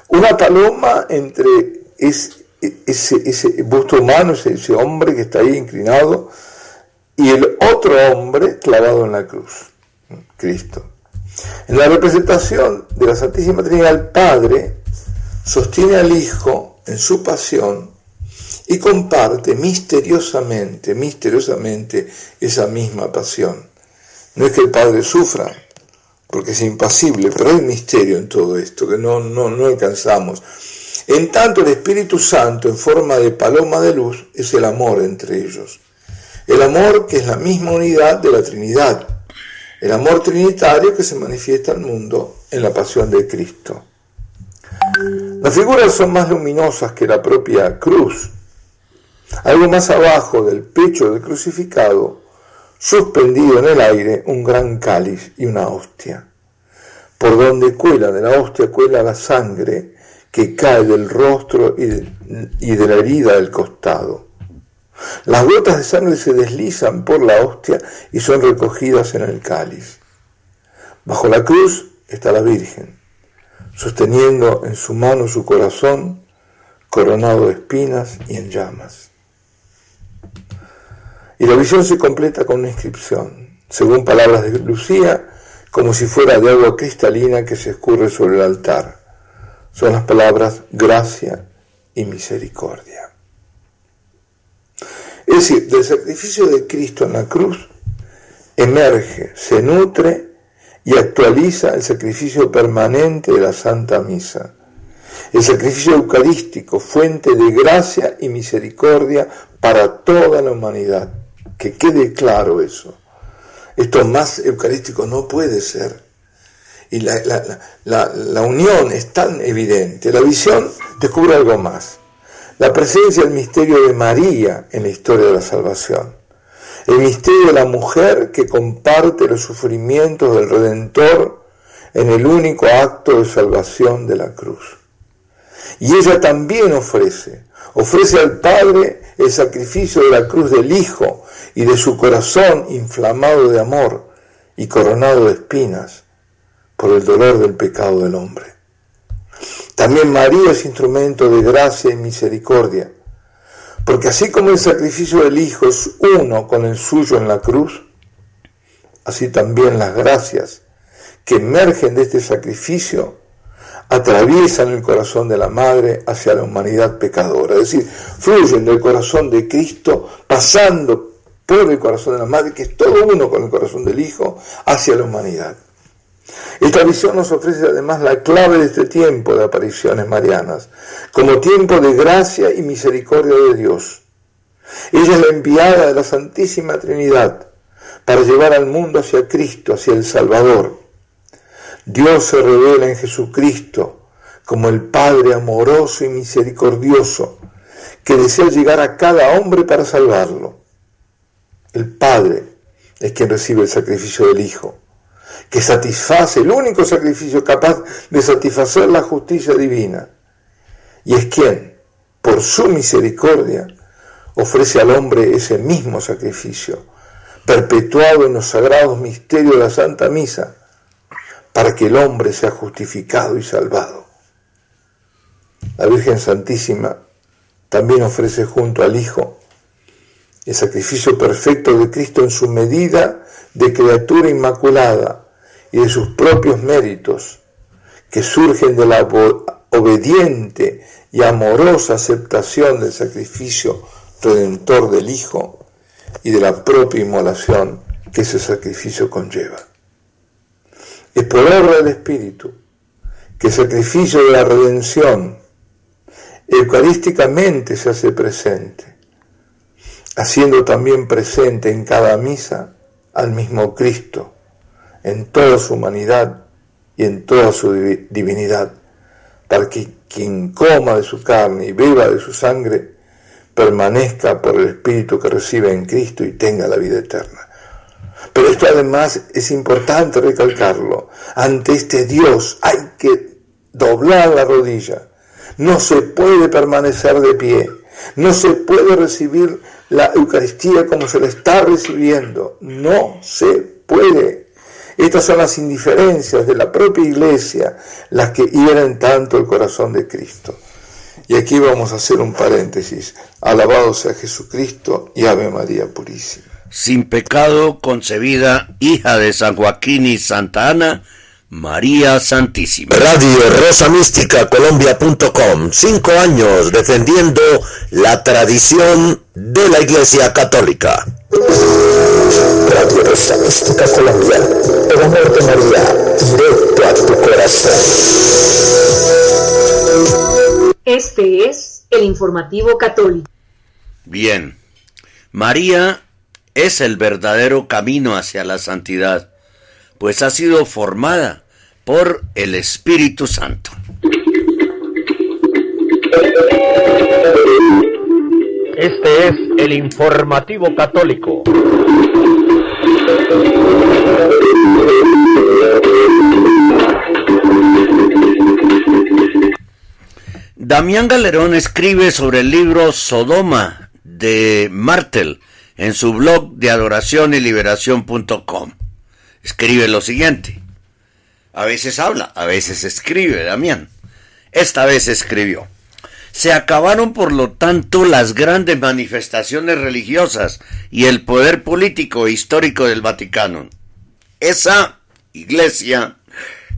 Una paloma entre ese, ese, busto humano, ese, ese hombre que está ahí inclinado, y el otro hombre clavado en la cruz, Cristo. En la representación de la Santísima Trinidad, el Padre sostiene al Hijo en su pasión y comparte misteriosamente, misteriosamente esa misma pasión. No es que el Padre sufra, porque es impasible, pero hay misterio en todo esto que no, no, no alcanzamos. En tanto el Espíritu Santo en forma de paloma de luz es el amor entre ellos. El amor que es la misma unidad de la Trinidad. El amor trinitario que se manifiesta al mundo en la pasión de Cristo. Las figuras son más luminosas que la propia cruz. Algo más abajo del pecho del crucificado suspendido en el aire un gran cáliz y una hostia. Por donde cuela de la hostia cuela la sangre que cae del rostro y de, la herida del costado. Las gotas de sangre se deslizan por la hostia y son recogidas en el cáliz. Bajo la cruz está la Virgen, sosteniendo en su mano su corazón, coronado de espinas y en llamas. Y la visión se completa con una inscripción, según palabras de Lucía, como si fuera de agua cristalina que se escurre sobre el altar. Son las palabras gracia y misericordia. Decir, del sacrificio de Cristo en la cruz emerge, se nutre y actualiza el sacrificio permanente de la Santa Misa. El sacrificio eucarístico, fuente de gracia y misericordia para toda la humanidad que quede claro eso. Esto más eucarístico no puede ser. Y la, unión es tan evidente. La visión descubre algo más. La presencia del misterio de María en la historia de la salvación. El misterio de la mujer que comparte los sufrimientos del Redentor en el único acto de salvación de la cruz. Y ella también ofrece, ofrece al Padre el sacrificio de la cruz del Hijo y de su corazón inflamado de amor y coronado de espinas por el dolor del pecado del hombre. También María es instrumento de gracia y misericordia, porque así como el sacrificio del Hijo es uno con el suyo en la cruz, así también las gracias que emergen de este sacrificio atraviesan el corazón de la Madre hacia la humanidad pecadora, es decir, fluyen del corazón de Cristo pasando por el corazón de la Madre, que es todo uno con el corazón del Hijo, hacia la humanidad. Esta visión nos ofrece además la clave de este tiempo de apariciones marianas, como tiempo de gracia y misericordia de Dios. Ella es la enviada de la Santísima Trinidad para llevar al mundo hacia Cristo, hacia el Salvador. Dios se revela en Jesucristo como el Padre amoroso y misericordioso que desea llegar a cada hombre para salvarlo. El Padre, es quien recibe el sacrificio del Hijo, que satisface, el único sacrificio capaz de satisfacer la justicia divina, y es quien, por su misericordia, ofrece al hombre ese mismo sacrificio, perpetuado en los sagrados misterios de la Santa Misa, para que el hombre sea justificado y salvado. La Virgen Santísima también ofrece junto al Hijo el sacrificio perfecto de Cristo en su medida de criatura inmaculada y de sus propios méritos, que surgen de la obediente y amorosa aceptación del sacrificio redentor del Hijo y de la propia inmolación que ese sacrificio conlleva. Es por obra del Espíritu que el sacrificio de la redención eucarísticamente se hace presente, haciendo también presente en cada misa al mismo Cristo, en toda su humanidad y en toda su divinidad, para que quien coma de su carne y beba de su sangre permanezca por el Espíritu que recibe en Cristo y tenga la vida eterna. Pero esto además es importante recalcarlo. Ante este Dios hay que doblar la rodilla. No se puede permanecer de pie. No se puede recibir la Eucaristía como se la está recibiendo. No se puede. Estas son las indiferencias de la propia iglesia las que hieren tanto el corazón de Cristo. Y aquí vamos a hacer un paréntesis. Alabado sea Jesucristo y Ave María Purísima. Sin pecado concebida, hija de San Joaquín y Santa Ana, María Santísima. Radio Rosa Mística Colombia.com. Cinco años defendiendo la tradición de la Iglesia Católica. Radio Rosa Mística Colombia. El amor de María, directo a tu corazón. Este es el informativo católico. Bien. María es el verdadero camino hacia la santidad, pues ha sido formada por el Espíritu Santo. Este es el informativo católico. Damián Galerón escribe sobre el libro Sodoma de Martel en su blog de adoración y liberación.com. Escribe lo siguiente. A veces habla, a veces escribe Damián. Esta vez escribió. Se acabaron, por lo tanto, las grandes manifestaciones religiosas y el poder político e histórico del Vaticano. Esa iglesia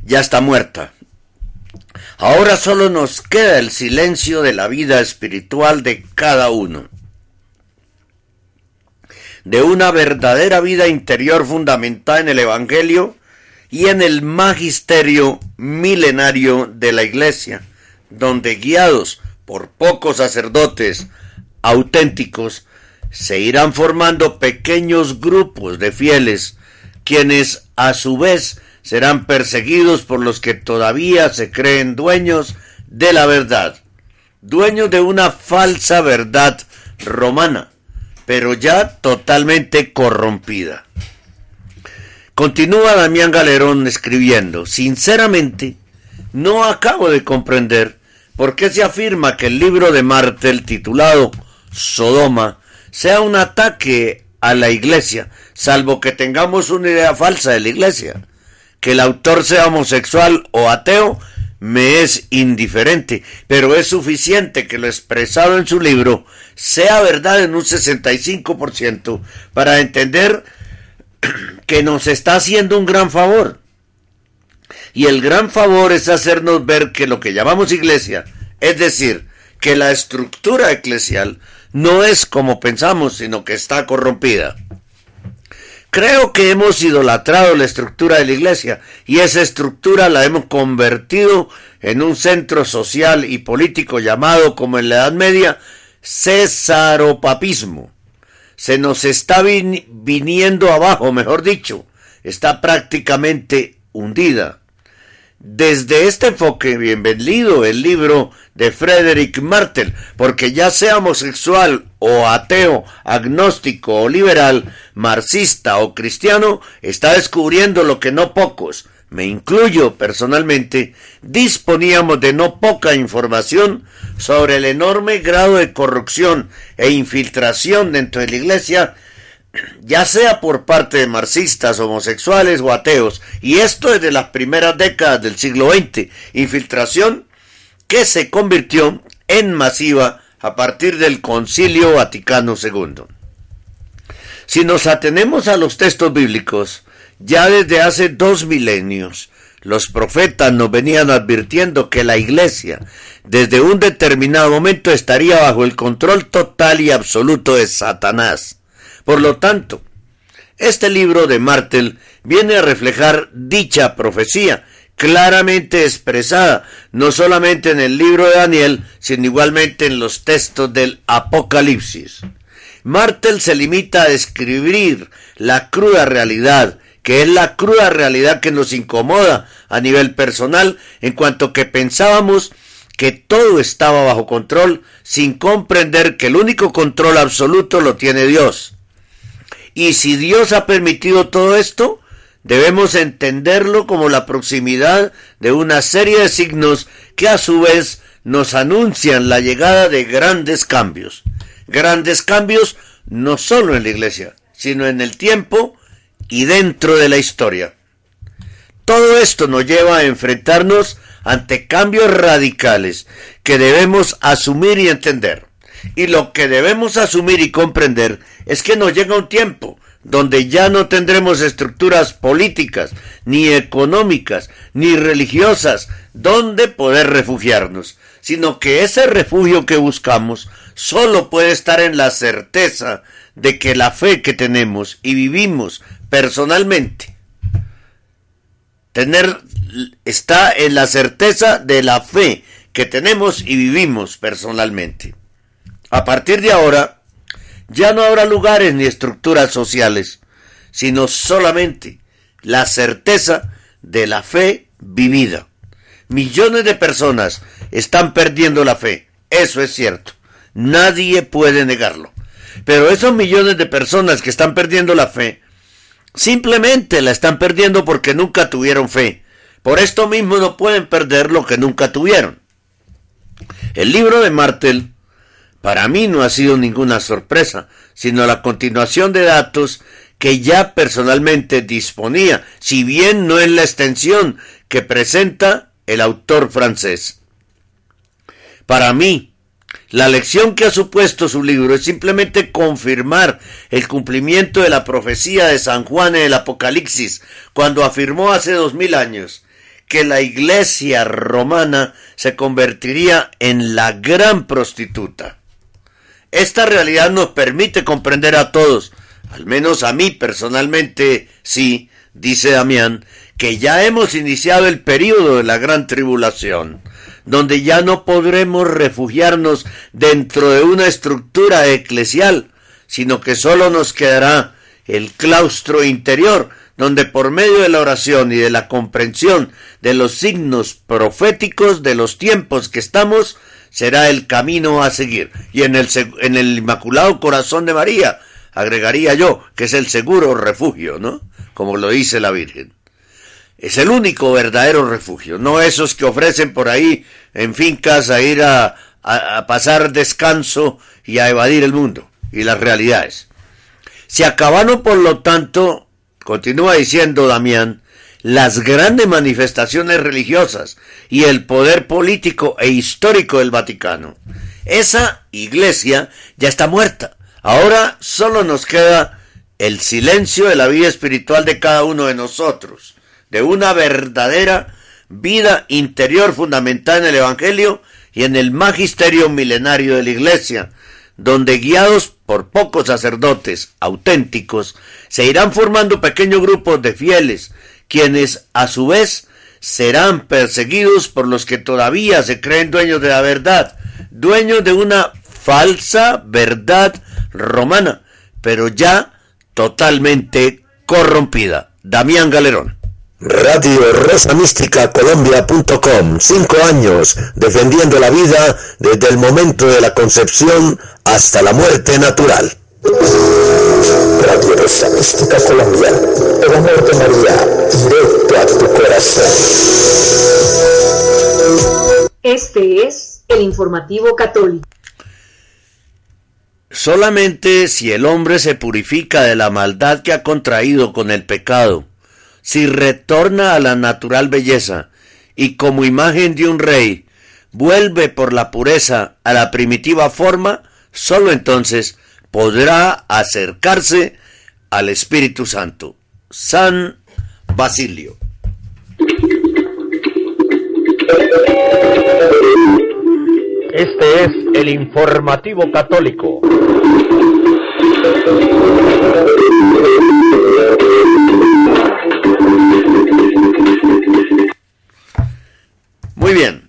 ya está muerta. Ahora solo nos queda el silencio de la vida espiritual de cada uno de una verdadera vida interior fundamentada en el Evangelio y en el magisterio milenario de la Iglesia, donde guiados por pocos sacerdotes auténticos, se irán formando pequeños grupos de fieles, quienes a su vez serán perseguidos por los que todavía se creen dueños de la verdad, dueños de una falsa verdad romana, pero ya totalmente corrompida. Continúa Damián Galerón escribiendo, sinceramente, no acabo de comprender por qué se afirma que el libro de Martel titulado Sodoma sea un ataque a la iglesia, salvo que tengamos una idea falsa de la iglesia. Que el autor sea homosexual o ateo me es indiferente, pero es suficiente que lo expresado en su libro sea verdad en un 65% para entender (clears throat) que nos está haciendo un gran favor. Y el gran favor es hacernos ver que lo que llamamos iglesia, es decir, que la estructura eclesial no es como pensamos, sino que está corrompida. Creo que hemos idolatrado la estructura de la iglesia y esa estructura la hemos convertido en un centro social y político llamado, como en la Edad Media, cesaropapismo. Se nos está viniendo abajo, mejor dicho, está prácticamente hundida. Desde este enfoque, bienvenido el libro de Frederick Martel, porque ya sea homosexual o ateo, agnóstico o liberal, marxista o cristiano, está descubriendo lo que no pocos, me incluyo personalmente, disponíamos de no poca información sobre el enorme grado de corrupción e infiltración dentro de la iglesia ya sea por parte de marxistas, homosexuales o ateos, y esto desde las primeras décadas del siglo XX, infiltración que se convirtió en masiva a partir del Concilio Vaticano II. Si nos atenemos a los textos bíblicos, ya desde hace dos milenios, los profetas nos venían advirtiendo que la Iglesia, desde un determinado momento, estaría bajo el control total y absoluto de Satanás por lo tanto, este libro de Martel viene a reflejar dicha profecía, claramente expresada, no solamente en el libro de Daniel, sino igualmente en los textos del Apocalipsis. Martel se limita a describir la cruda realidad, que es la cruda realidad que nos incomoda a nivel personal, en cuanto que pensábamos que todo estaba bajo control, sin comprender que el único control absoluto lo tiene Dios. Y si Dios ha permitido todo esto, debemos entenderlo como la proximidad de una serie de signos que a su vez nos anuncian la llegada de grandes cambios. Grandes cambios no solo en la iglesia, sino en el tiempo y dentro de la historia. Todo esto nos lleva a enfrentarnos ante cambios radicales que debemos asumir y entender. Y lo que debemos asumir y comprender es que nos llega un tiempo donde ya no tendremos estructuras políticas, ni económicas, ni religiosas, donde poder refugiarnos, sino que ese refugio que buscamos solo puede estar en la certeza de que la fe que tenemos y vivimos personalmente, tener está en la certeza de la fe que tenemos y vivimos personalmente. A partir de ahora, ya no habrá lugares ni estructuras sociales, sino solamente la certeza de la fe vivida. Millones de personas están perdiendo la fe, eso es cierto, nadie puede negarlo. Pero esos millones de personas que están perdiendo la fe, simplemente la están perdiendo porque nunca tuvieron fe. Por esto mismo no pueden perder lo que nunca tuvieron. El libro de Martel para mí no ha sido ninguna sorpresa, sino la continuación de datos que ya personalmente disponía, si bien no en la extensión que presenta el autor francés. Para mí, la lección que ha supuesto su libro es simplemente confirmar el cumplimiento de la profecía de San Juan en el Apocalipsis, cuando afirmó hace dos mil años que la iglesia romana se convertiría en la gran prostituta. Esta realidad nos permite comprender a todos, al menos a mí personalmente sí, dice Damián, que ya hemos iniciado el período de la gran tribulación, donde ya no podremos refugiarnos dentro de una estructura eclesial, sino que sólo nos quedará el claustro interior, donde por medio de la oración y de la comprensión de los signos proféticos de los tiempos que estamos, será el camino a seguir. Y en el, en el Inmaculado Corazón de María, agregaría yo, que es el seguro refugio, ¿no? Como lo dice la Virgen. Es el único verdadero refugio, no esos que ofrecen por ahí en fincas a ir a, a pasar descanso y a evadir el mundo y las realidades. Se acabaron, por lo tanto, continúa diciendo Damián, las grandes manifestaciones religiosas y el poder político e histórico del Vaticano. Esa iglesia ya está muerta. Ahora solo nos queda el silencio de la vida espiritual de cada uno de nosotros, de una verdadera vida interior fundamental en el Evangelio y en el magisterio milenario de la Iglesia, donde guiados por pocos sacerdotes auténticos, se irán formando pequeños grupos de fieles quienes a su vez serán perseguidos por los que todavía se creen dueños de la verdad, dueños de una falsa verdad romana, pero ya totalmente corrompida. Damián Galerón. Radio Rosa Mística Colombia.com. Cinco años defendiendo la vida desde el momento de la concepción hasta la muerte natural. Radio Rosa Mística Colombia. El amor de María, directo a tu corazón. Este es el informativo católico. Solamente si el hombre se purifica de la maldad que ha contraído con el pecado, si retorna a la natural belleza y como imagen de un rey vuelve por la pureza a la primitiva forma, sólo entonces podrá acercarse al Espíritu Santo. San Basilio. Este es el informativo católico. Muy bien.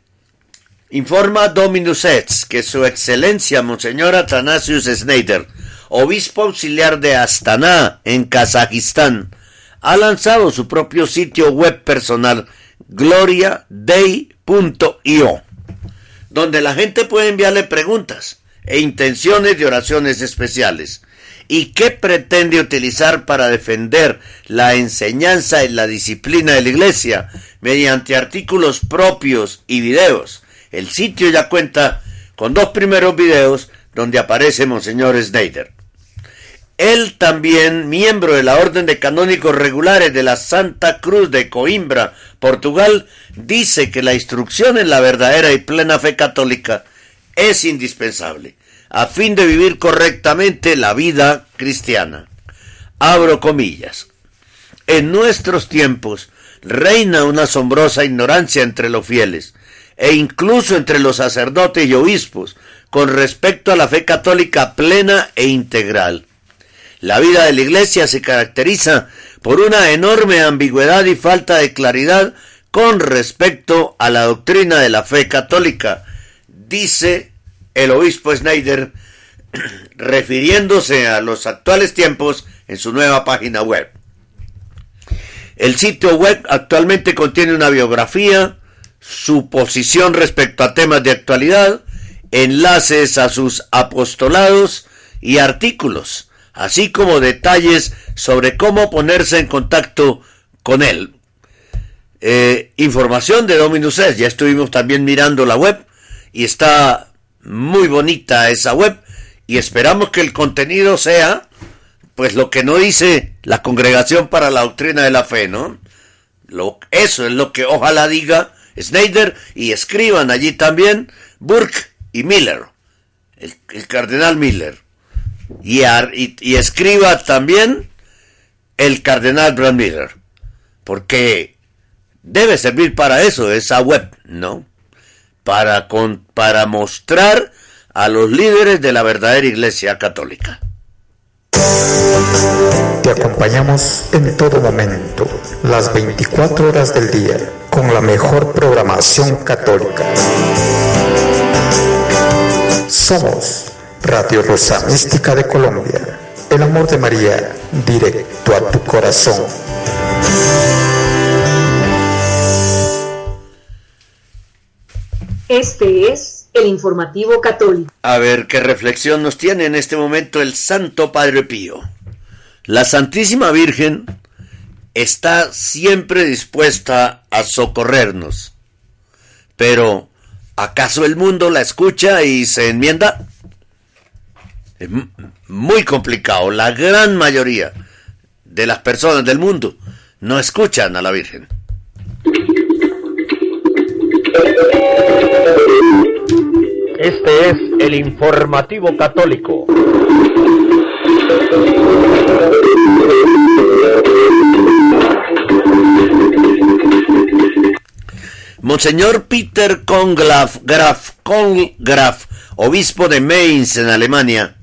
Informa Dominus Etz que su excelencia Monseñor Atanasius Schneider, obispo auxiliar de Astana, en Kazajistán, ha lanzado su propio sitio web personal gloriadei.io, donde la gente puede enviarle preguntas e intenciones de oraciones especiales. ¿Y qué pretende utilizar para defender la enseñanza y la disciplina de la Iglesia mediante artículos propios y videos? El sitio ya cuenta con dos primeros videos donde aparece Monseñor Snyder. Él también, miembro de la Orden de Canónicos Regulares de la Santa Cruz de Coimbra, Portugal, dice que la instrucción en la verdadera y plena fe católica es indispensable a fin de vivir correctamente la vida cristiana. Abro comillas. En nuestros tiempos reina una asombrosa ignorancia entre los fieles e incluso entre los sacerdotes y obispos con respecto a la fe católica plena e integral. La vida de la Iglesia se caracteriza por una enorme ambigüedad y falta de claridad con respecto a la doctrina de la fe católica, dice el obispo Schneider (clears throat) refiriéndose a los actuales tiempos en su nueva página web. El sitio web actualmente contiene una biografía, su posición respecto a temas de actualidad, enlaces a sus apostolados y artículos, así como detalles sobre cómo ponerse en contacto con él. Eh, información de Dominus Es, ya estuvimos también mirando la web y está muy bonita esa web y esperamos que el contenido sea pues lo que no dice la Congregación para la Doctrina de la Fe, ¿no? Lo, eso es lo que ojalá diga Snyder y escriban allí también Burke y Miller, el, cardenal Miller. Y, y, escriba también el cardenal Brand Miller, porque debe servir para eso esa web, ¿no? Para, con, para mostrar a los líderes de la verdadera Iglesia Católica. Te acompañamos en todo momento, las 24 horas del día, con la mejor programación católica. Somos Radio Rosa Mística de Colombia, el amor de María, directo a tu corazón. Este es el informativo católico. A ver qué reflexión nos tiene en este momento el Santo Padre Pío. La Santísima Virgen está siempre dispuesta a socorrernos. Pero, ¿acaso el mundo la escucha y se enmienda? Es muy complicado. La gran mayoría de las personas del mundo no escuchan a la Virgen. Este es el informativo católico. Monseñor Peter Congraf, Graf, Congraf, obispo de Mainz en Alemania,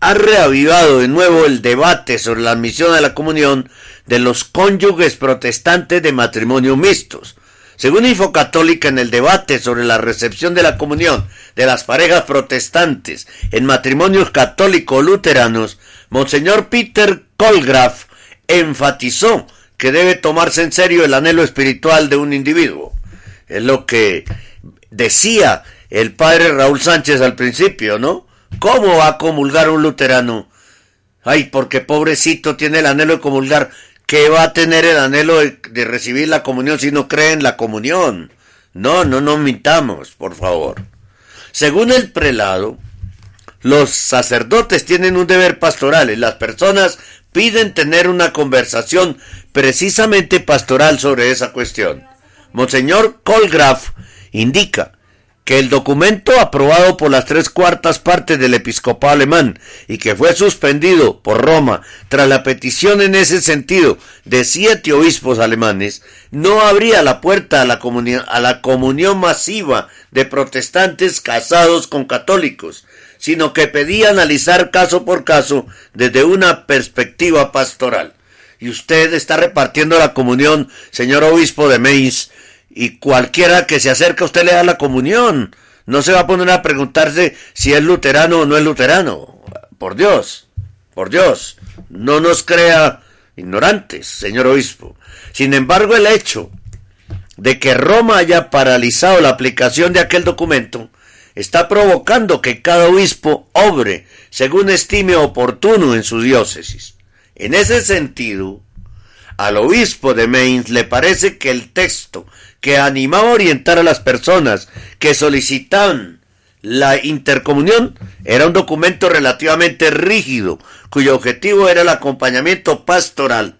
ha reavivado de nuevo el debate sobre la admisión a la comunión de los cónyuges protestantes de matrimonio mixtos, según Info Católica, en el debate sobre la recepción de la comunión de las parejas protestantes en matrimonios católico-luteranos, Monseñor Peter Colgraf enfatizó que debe tomarse en serio el anhelo espiritual de un individuo. Es lo que decía el padre Raúl Sánchez al principio, ¿no? ¿Cómo va a comulgar un luterano? Ay, porque pobrecito tiene el anhelo de comulgar. ¿Qué va a tener el anhelo de, de recibir la comunión si no cree en la comunión? No, no nos mintamos, por favor. Según el prelado, los sacerdotes tienen un deber pastoral y las personas piden tener una conversación precisamente pastoral sobre esa cuestión. Monseñor Colgraf indica que el documento aprobado por las tres cuartas partes del episcopado alemán y que fue suspendido por Roma tras la petición en ese sentido de siete obispos alemanes, no abría la puerta a la, a la comunión masiva de protestantes casados con católicos, sino que pedía analizar caso por caso desde una perspectiva pastoral. Y usted está repartiendo la comunión, señor obispo de Mainz, y cualquiera que se acerque a usted le da la comunión. No se va a poner a preguntarse si es luterano o no es luterano. Por Dios, por Dios, no nos crea ignorantes, señor obispo. Sin embargo, el hecho de que Roma haya paralizado la aplicación de aquel documento está provocando que cada obispo obre según estime oportuno en su diócesis. En ese sentido, al obispo de Mainz le parece que el texto que animaba a orientar a las personas que solicitaban la intercomunión era un documento relativamente rígido, cuyo objetivo era el acompañamiento pastoral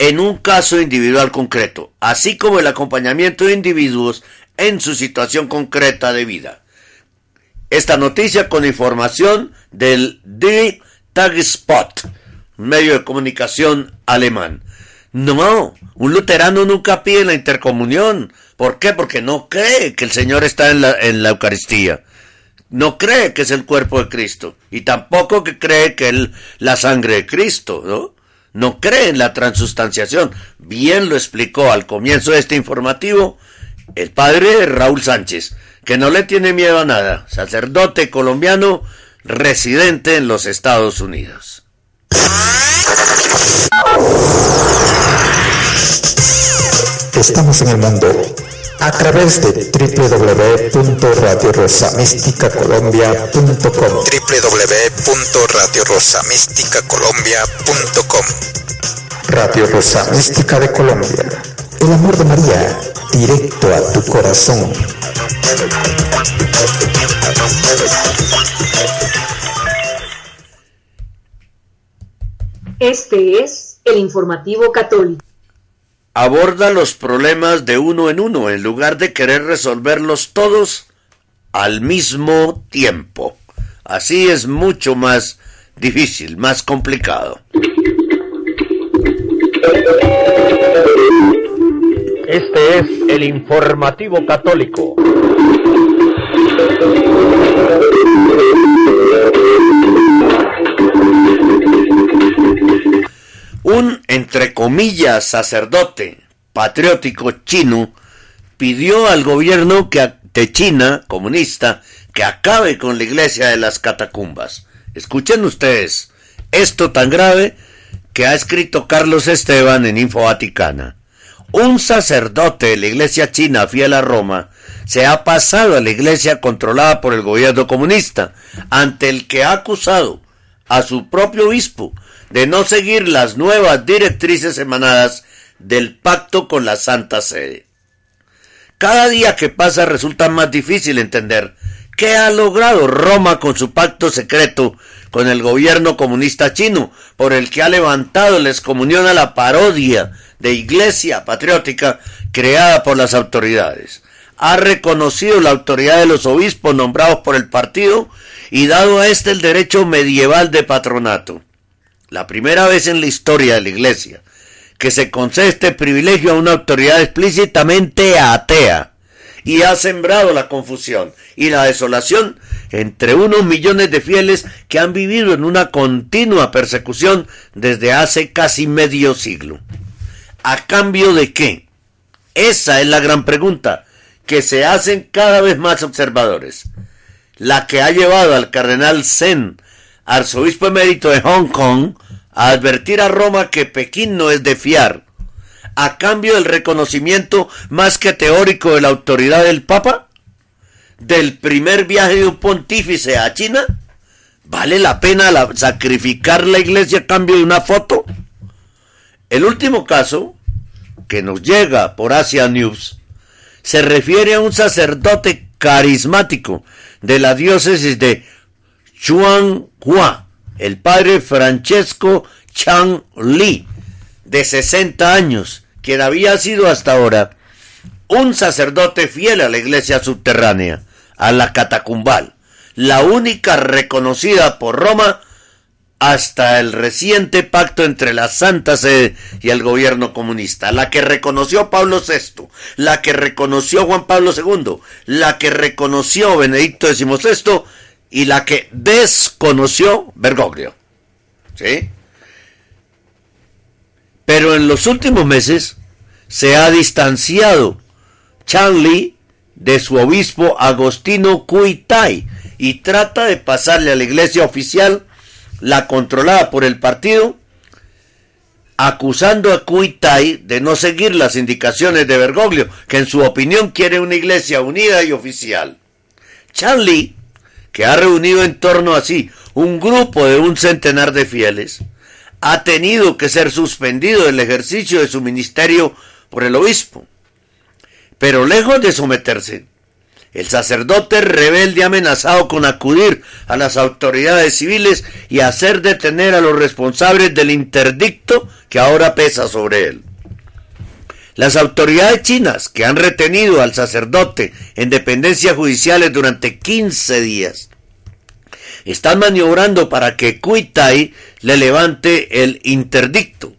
en un caso individual concreto, así como el acompañamiento de individuos en su situación concreta de vida. Esta noticia con información del Die Tagspot, medio de comunicación alemán. No, un luterano nunca pide la intercomunión. ¿Por qué? Porque no cree que el Señor está en la, en la Eucaristía. No cree que es el cuerpo de Cristo. Y tampoco que cree que es la sangre de Cristo, ¿no? No cree en la transustanciación. Bien lo explicó al comienzo de este informativo el padre Raúl Sánchez, que no le tiene miedo a nada, sacerdote colombiano residente en los Estados Unidos. Estamos en el mundo a través de www.radiorosamísticacolombia.com www.radiorosamísticacolombia.com Radio Rosa Mística de Colombia. El amor de María, directo a tu corazón. Este es el informativo católico. Aborda los problemas de uno en uno en lugar de querer resolverlos todos al mismo tiempo. Así es mucho más difícil, más complicado. Este es el informativo católico. Un, entre comillas, sacerdote patriótico chino pidió al gobierno que, de China, comunista, que acabe con la iglesia de las catacumbas. Escuchen ustedes esto tan grave que ha escrito Carlos Esteban en Info Vaticana. Un sacerdote de la iglesia china fiel a Roma se ha pasado a la iglesia controlada por el gobierno comunista, ante el que ha acusado a su propio obispo de no seguir las nuevas directrices emanadas del pacto con la Santa Sede. Cada día que pasa resulta más difícil entender qué ha logrado Roma con su pacto secreto con el gobierno comunista chino, por el que ha levantado la excomunión a la parodia de iglesia patriótica creada por las autoridades. Ha reconocido la autoridad de los obispos nombrados por el partido y dado a éste el derecho medieval de patronato. La primera vez en la historia de la iglesia que se concede este privilegio a una autoridad explícitamente atea y ha sembrado la confusión y la desolación entre unos millones de fieles que han vivido en una continua persecución desde hace casi medio siglo. ¿A cambio de qué? Esa es la gran pregunta que se hacen cada vez más observadores. La que ha llevado al cardenal Zen, arzobispo emérito de Hong Kong, a advertir a Roma que Pekín no es de fiar, a cambio del reconocimiento más que teórico de la autoridad del Papa? ¿Del primer viaje de un pontífice a China? ¿Vale la pena sacrificar la iglesia a cambio de una foto? El último caso, que nos llega por Asia News, se refiere a un sacerdote carismático de la diócesis de Chuanghua, el padre Francesco Chang Li, de 60 años, quien había sido hasta ahora un sacerdote fiel a la iglesia subterránea, a la catacumbal, la única reconocida por Roma hasta el reciente pacto entre la Santa Sede y el gobierno comunista, la que reconoció Pablo VI, la que reconoció Juan Pablo II, la que reconoció Benedicto XVI y la que desconoció Bergoglio. ¿Sí? Pero en los últimos meses se ha distanciado Chanli de su obispo Agostino Kuitai y trata de pasarle a la iglesia oficial la controlada por el partido, acusando a Kuitai de no seguir las indicaciones de Bergoglio, que en su opinión quiere una iglesia unida y oficial. Charlie, que ha reunido en torno a sí un grupo de un centenar de fieles, ha tenido que ser suspendido del ejercicio de su ministerio por el obispo. Pero lejos de someterse, el sacerdote rebelde ha amenazado con acudir a las autoridades civiles y hacer detener a los responsables del interdicto que ahora pesa sobre él. Las autoridades chinas, que han retenido al sacerdote en dependencias judiciales durante 15 días, están maniobrando para que Kuitai le levante el interdicto.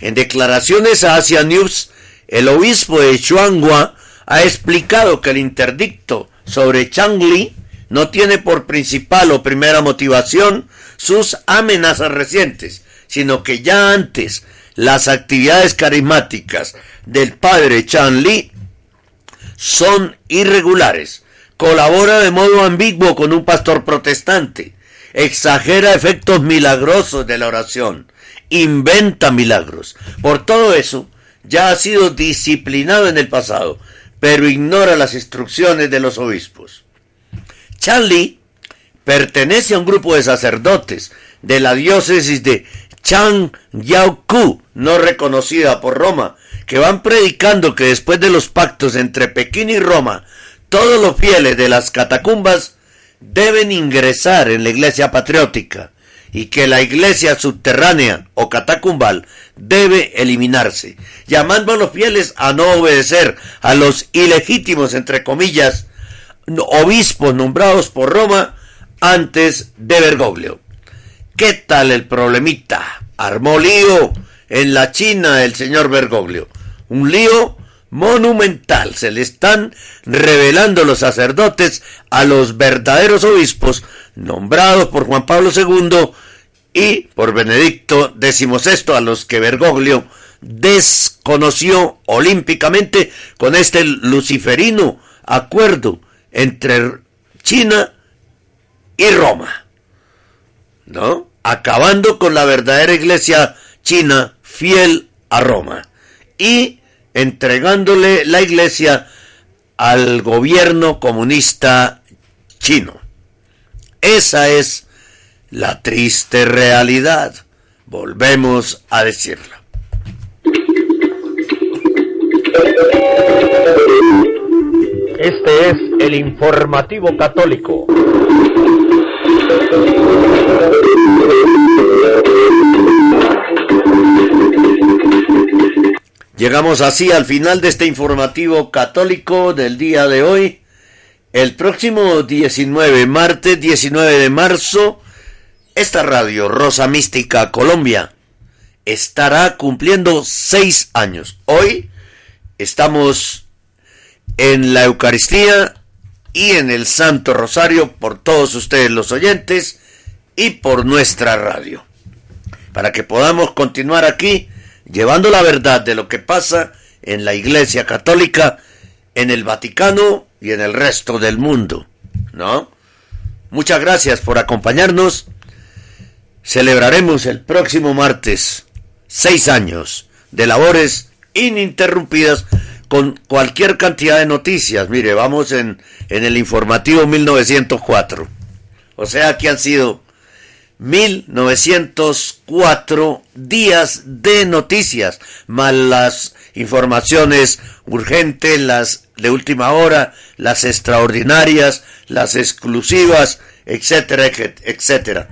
En declaraciones a Asia News, el obispo de Chuanghua ha explicado que el interdicto sobre Changli no tiene por principal o primera motivación sus amenazas recientes, sino que ya antes las actividades carismáticas del padre Changli son irregulares, colabora de modo ambiguo con un pastor protestante, exagera efectos milagrosos de la oración, inventa milagros. Por todo eso, ya ha sido disciplinado en el pasado pero ignora las instrucciones de los obispos. Charlie pertenece a un grupo de sacerdotes de la diócesis de Chang Ku, no reconocida por Roma, que van predicando que después de los pactos entre Pekín y Roma, todos los fieles de las catacumbas deben ingresar en la iglesia patriótica y que la iglesia subterránea o catacumbal debe eliminarse, llamando a los fieles a no obedecer a los ilegítimos, entre comillas, obispos nombrados por Roma antes de Bergoglio. ¿Qué tal el problemita? Armó lío en la China el señor Bergoglio. Un lío monumental. Se le están revelando los sacerdotes a los verdaderos obispos nombrados por Juan Pablo II y por Benedicto XVI, a los que Bergoglio desconoció olímpicamente con este luciferino acuerdo entre China y Roma, ¿no? Acabando con la verdadera iglesia china fiel a Roma y entregándole la iglesia al gobierno comunista chino. Esa es la triste realidad. Volvemos a decirlo. Este es el informativo católico. Llegamos así al final de este informativo católico del día de hoy. El próximo 19, martes 19 de marzo, esta radio, Rosa Mística Colombia, estará cumpliendo seis años. Hoy estamos en la Eucaristía y en el Santo Rosario por todos ustedes los oyentes y por nuestra radio. Para que podamos continuar aquí llevando la verdad de lo que pasa en la Iglesia Católica, en el Vaticano y en el resto del mundo. ¿No? Muchas gracias por acompañarnos celebraremos el próximo martes seis años de labores ininterrumpidas con cualquier cantidad de noticias. Mire, vamos en, en el informativo 1904. O sea que han sido 1904 días de noticias, más las informaciones urgentes, las de última hora, las extraordinarias, las exclusivas, etcétera, etcétera.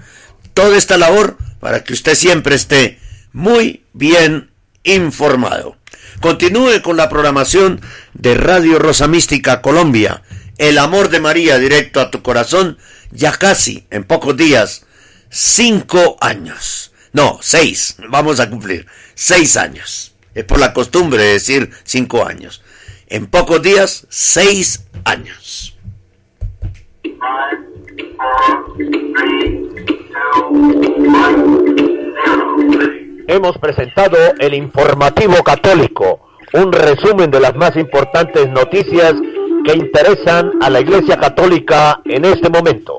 Toda esta labor para que usted siempre esté muy bien informado. Continúe con la programación de Radio Rosa Mística Colombia. El amor de María directo a tu corazón, ya casi en pocos días, cinco años. No, seis, vamos a cumplir, seis años. Es por la costumbre de decir cinco años. En pocos días, seis años. Hemos presentado el informativo católico, un resumen de las más importantes noticias que interesan a la Iglesia Católica en este momento.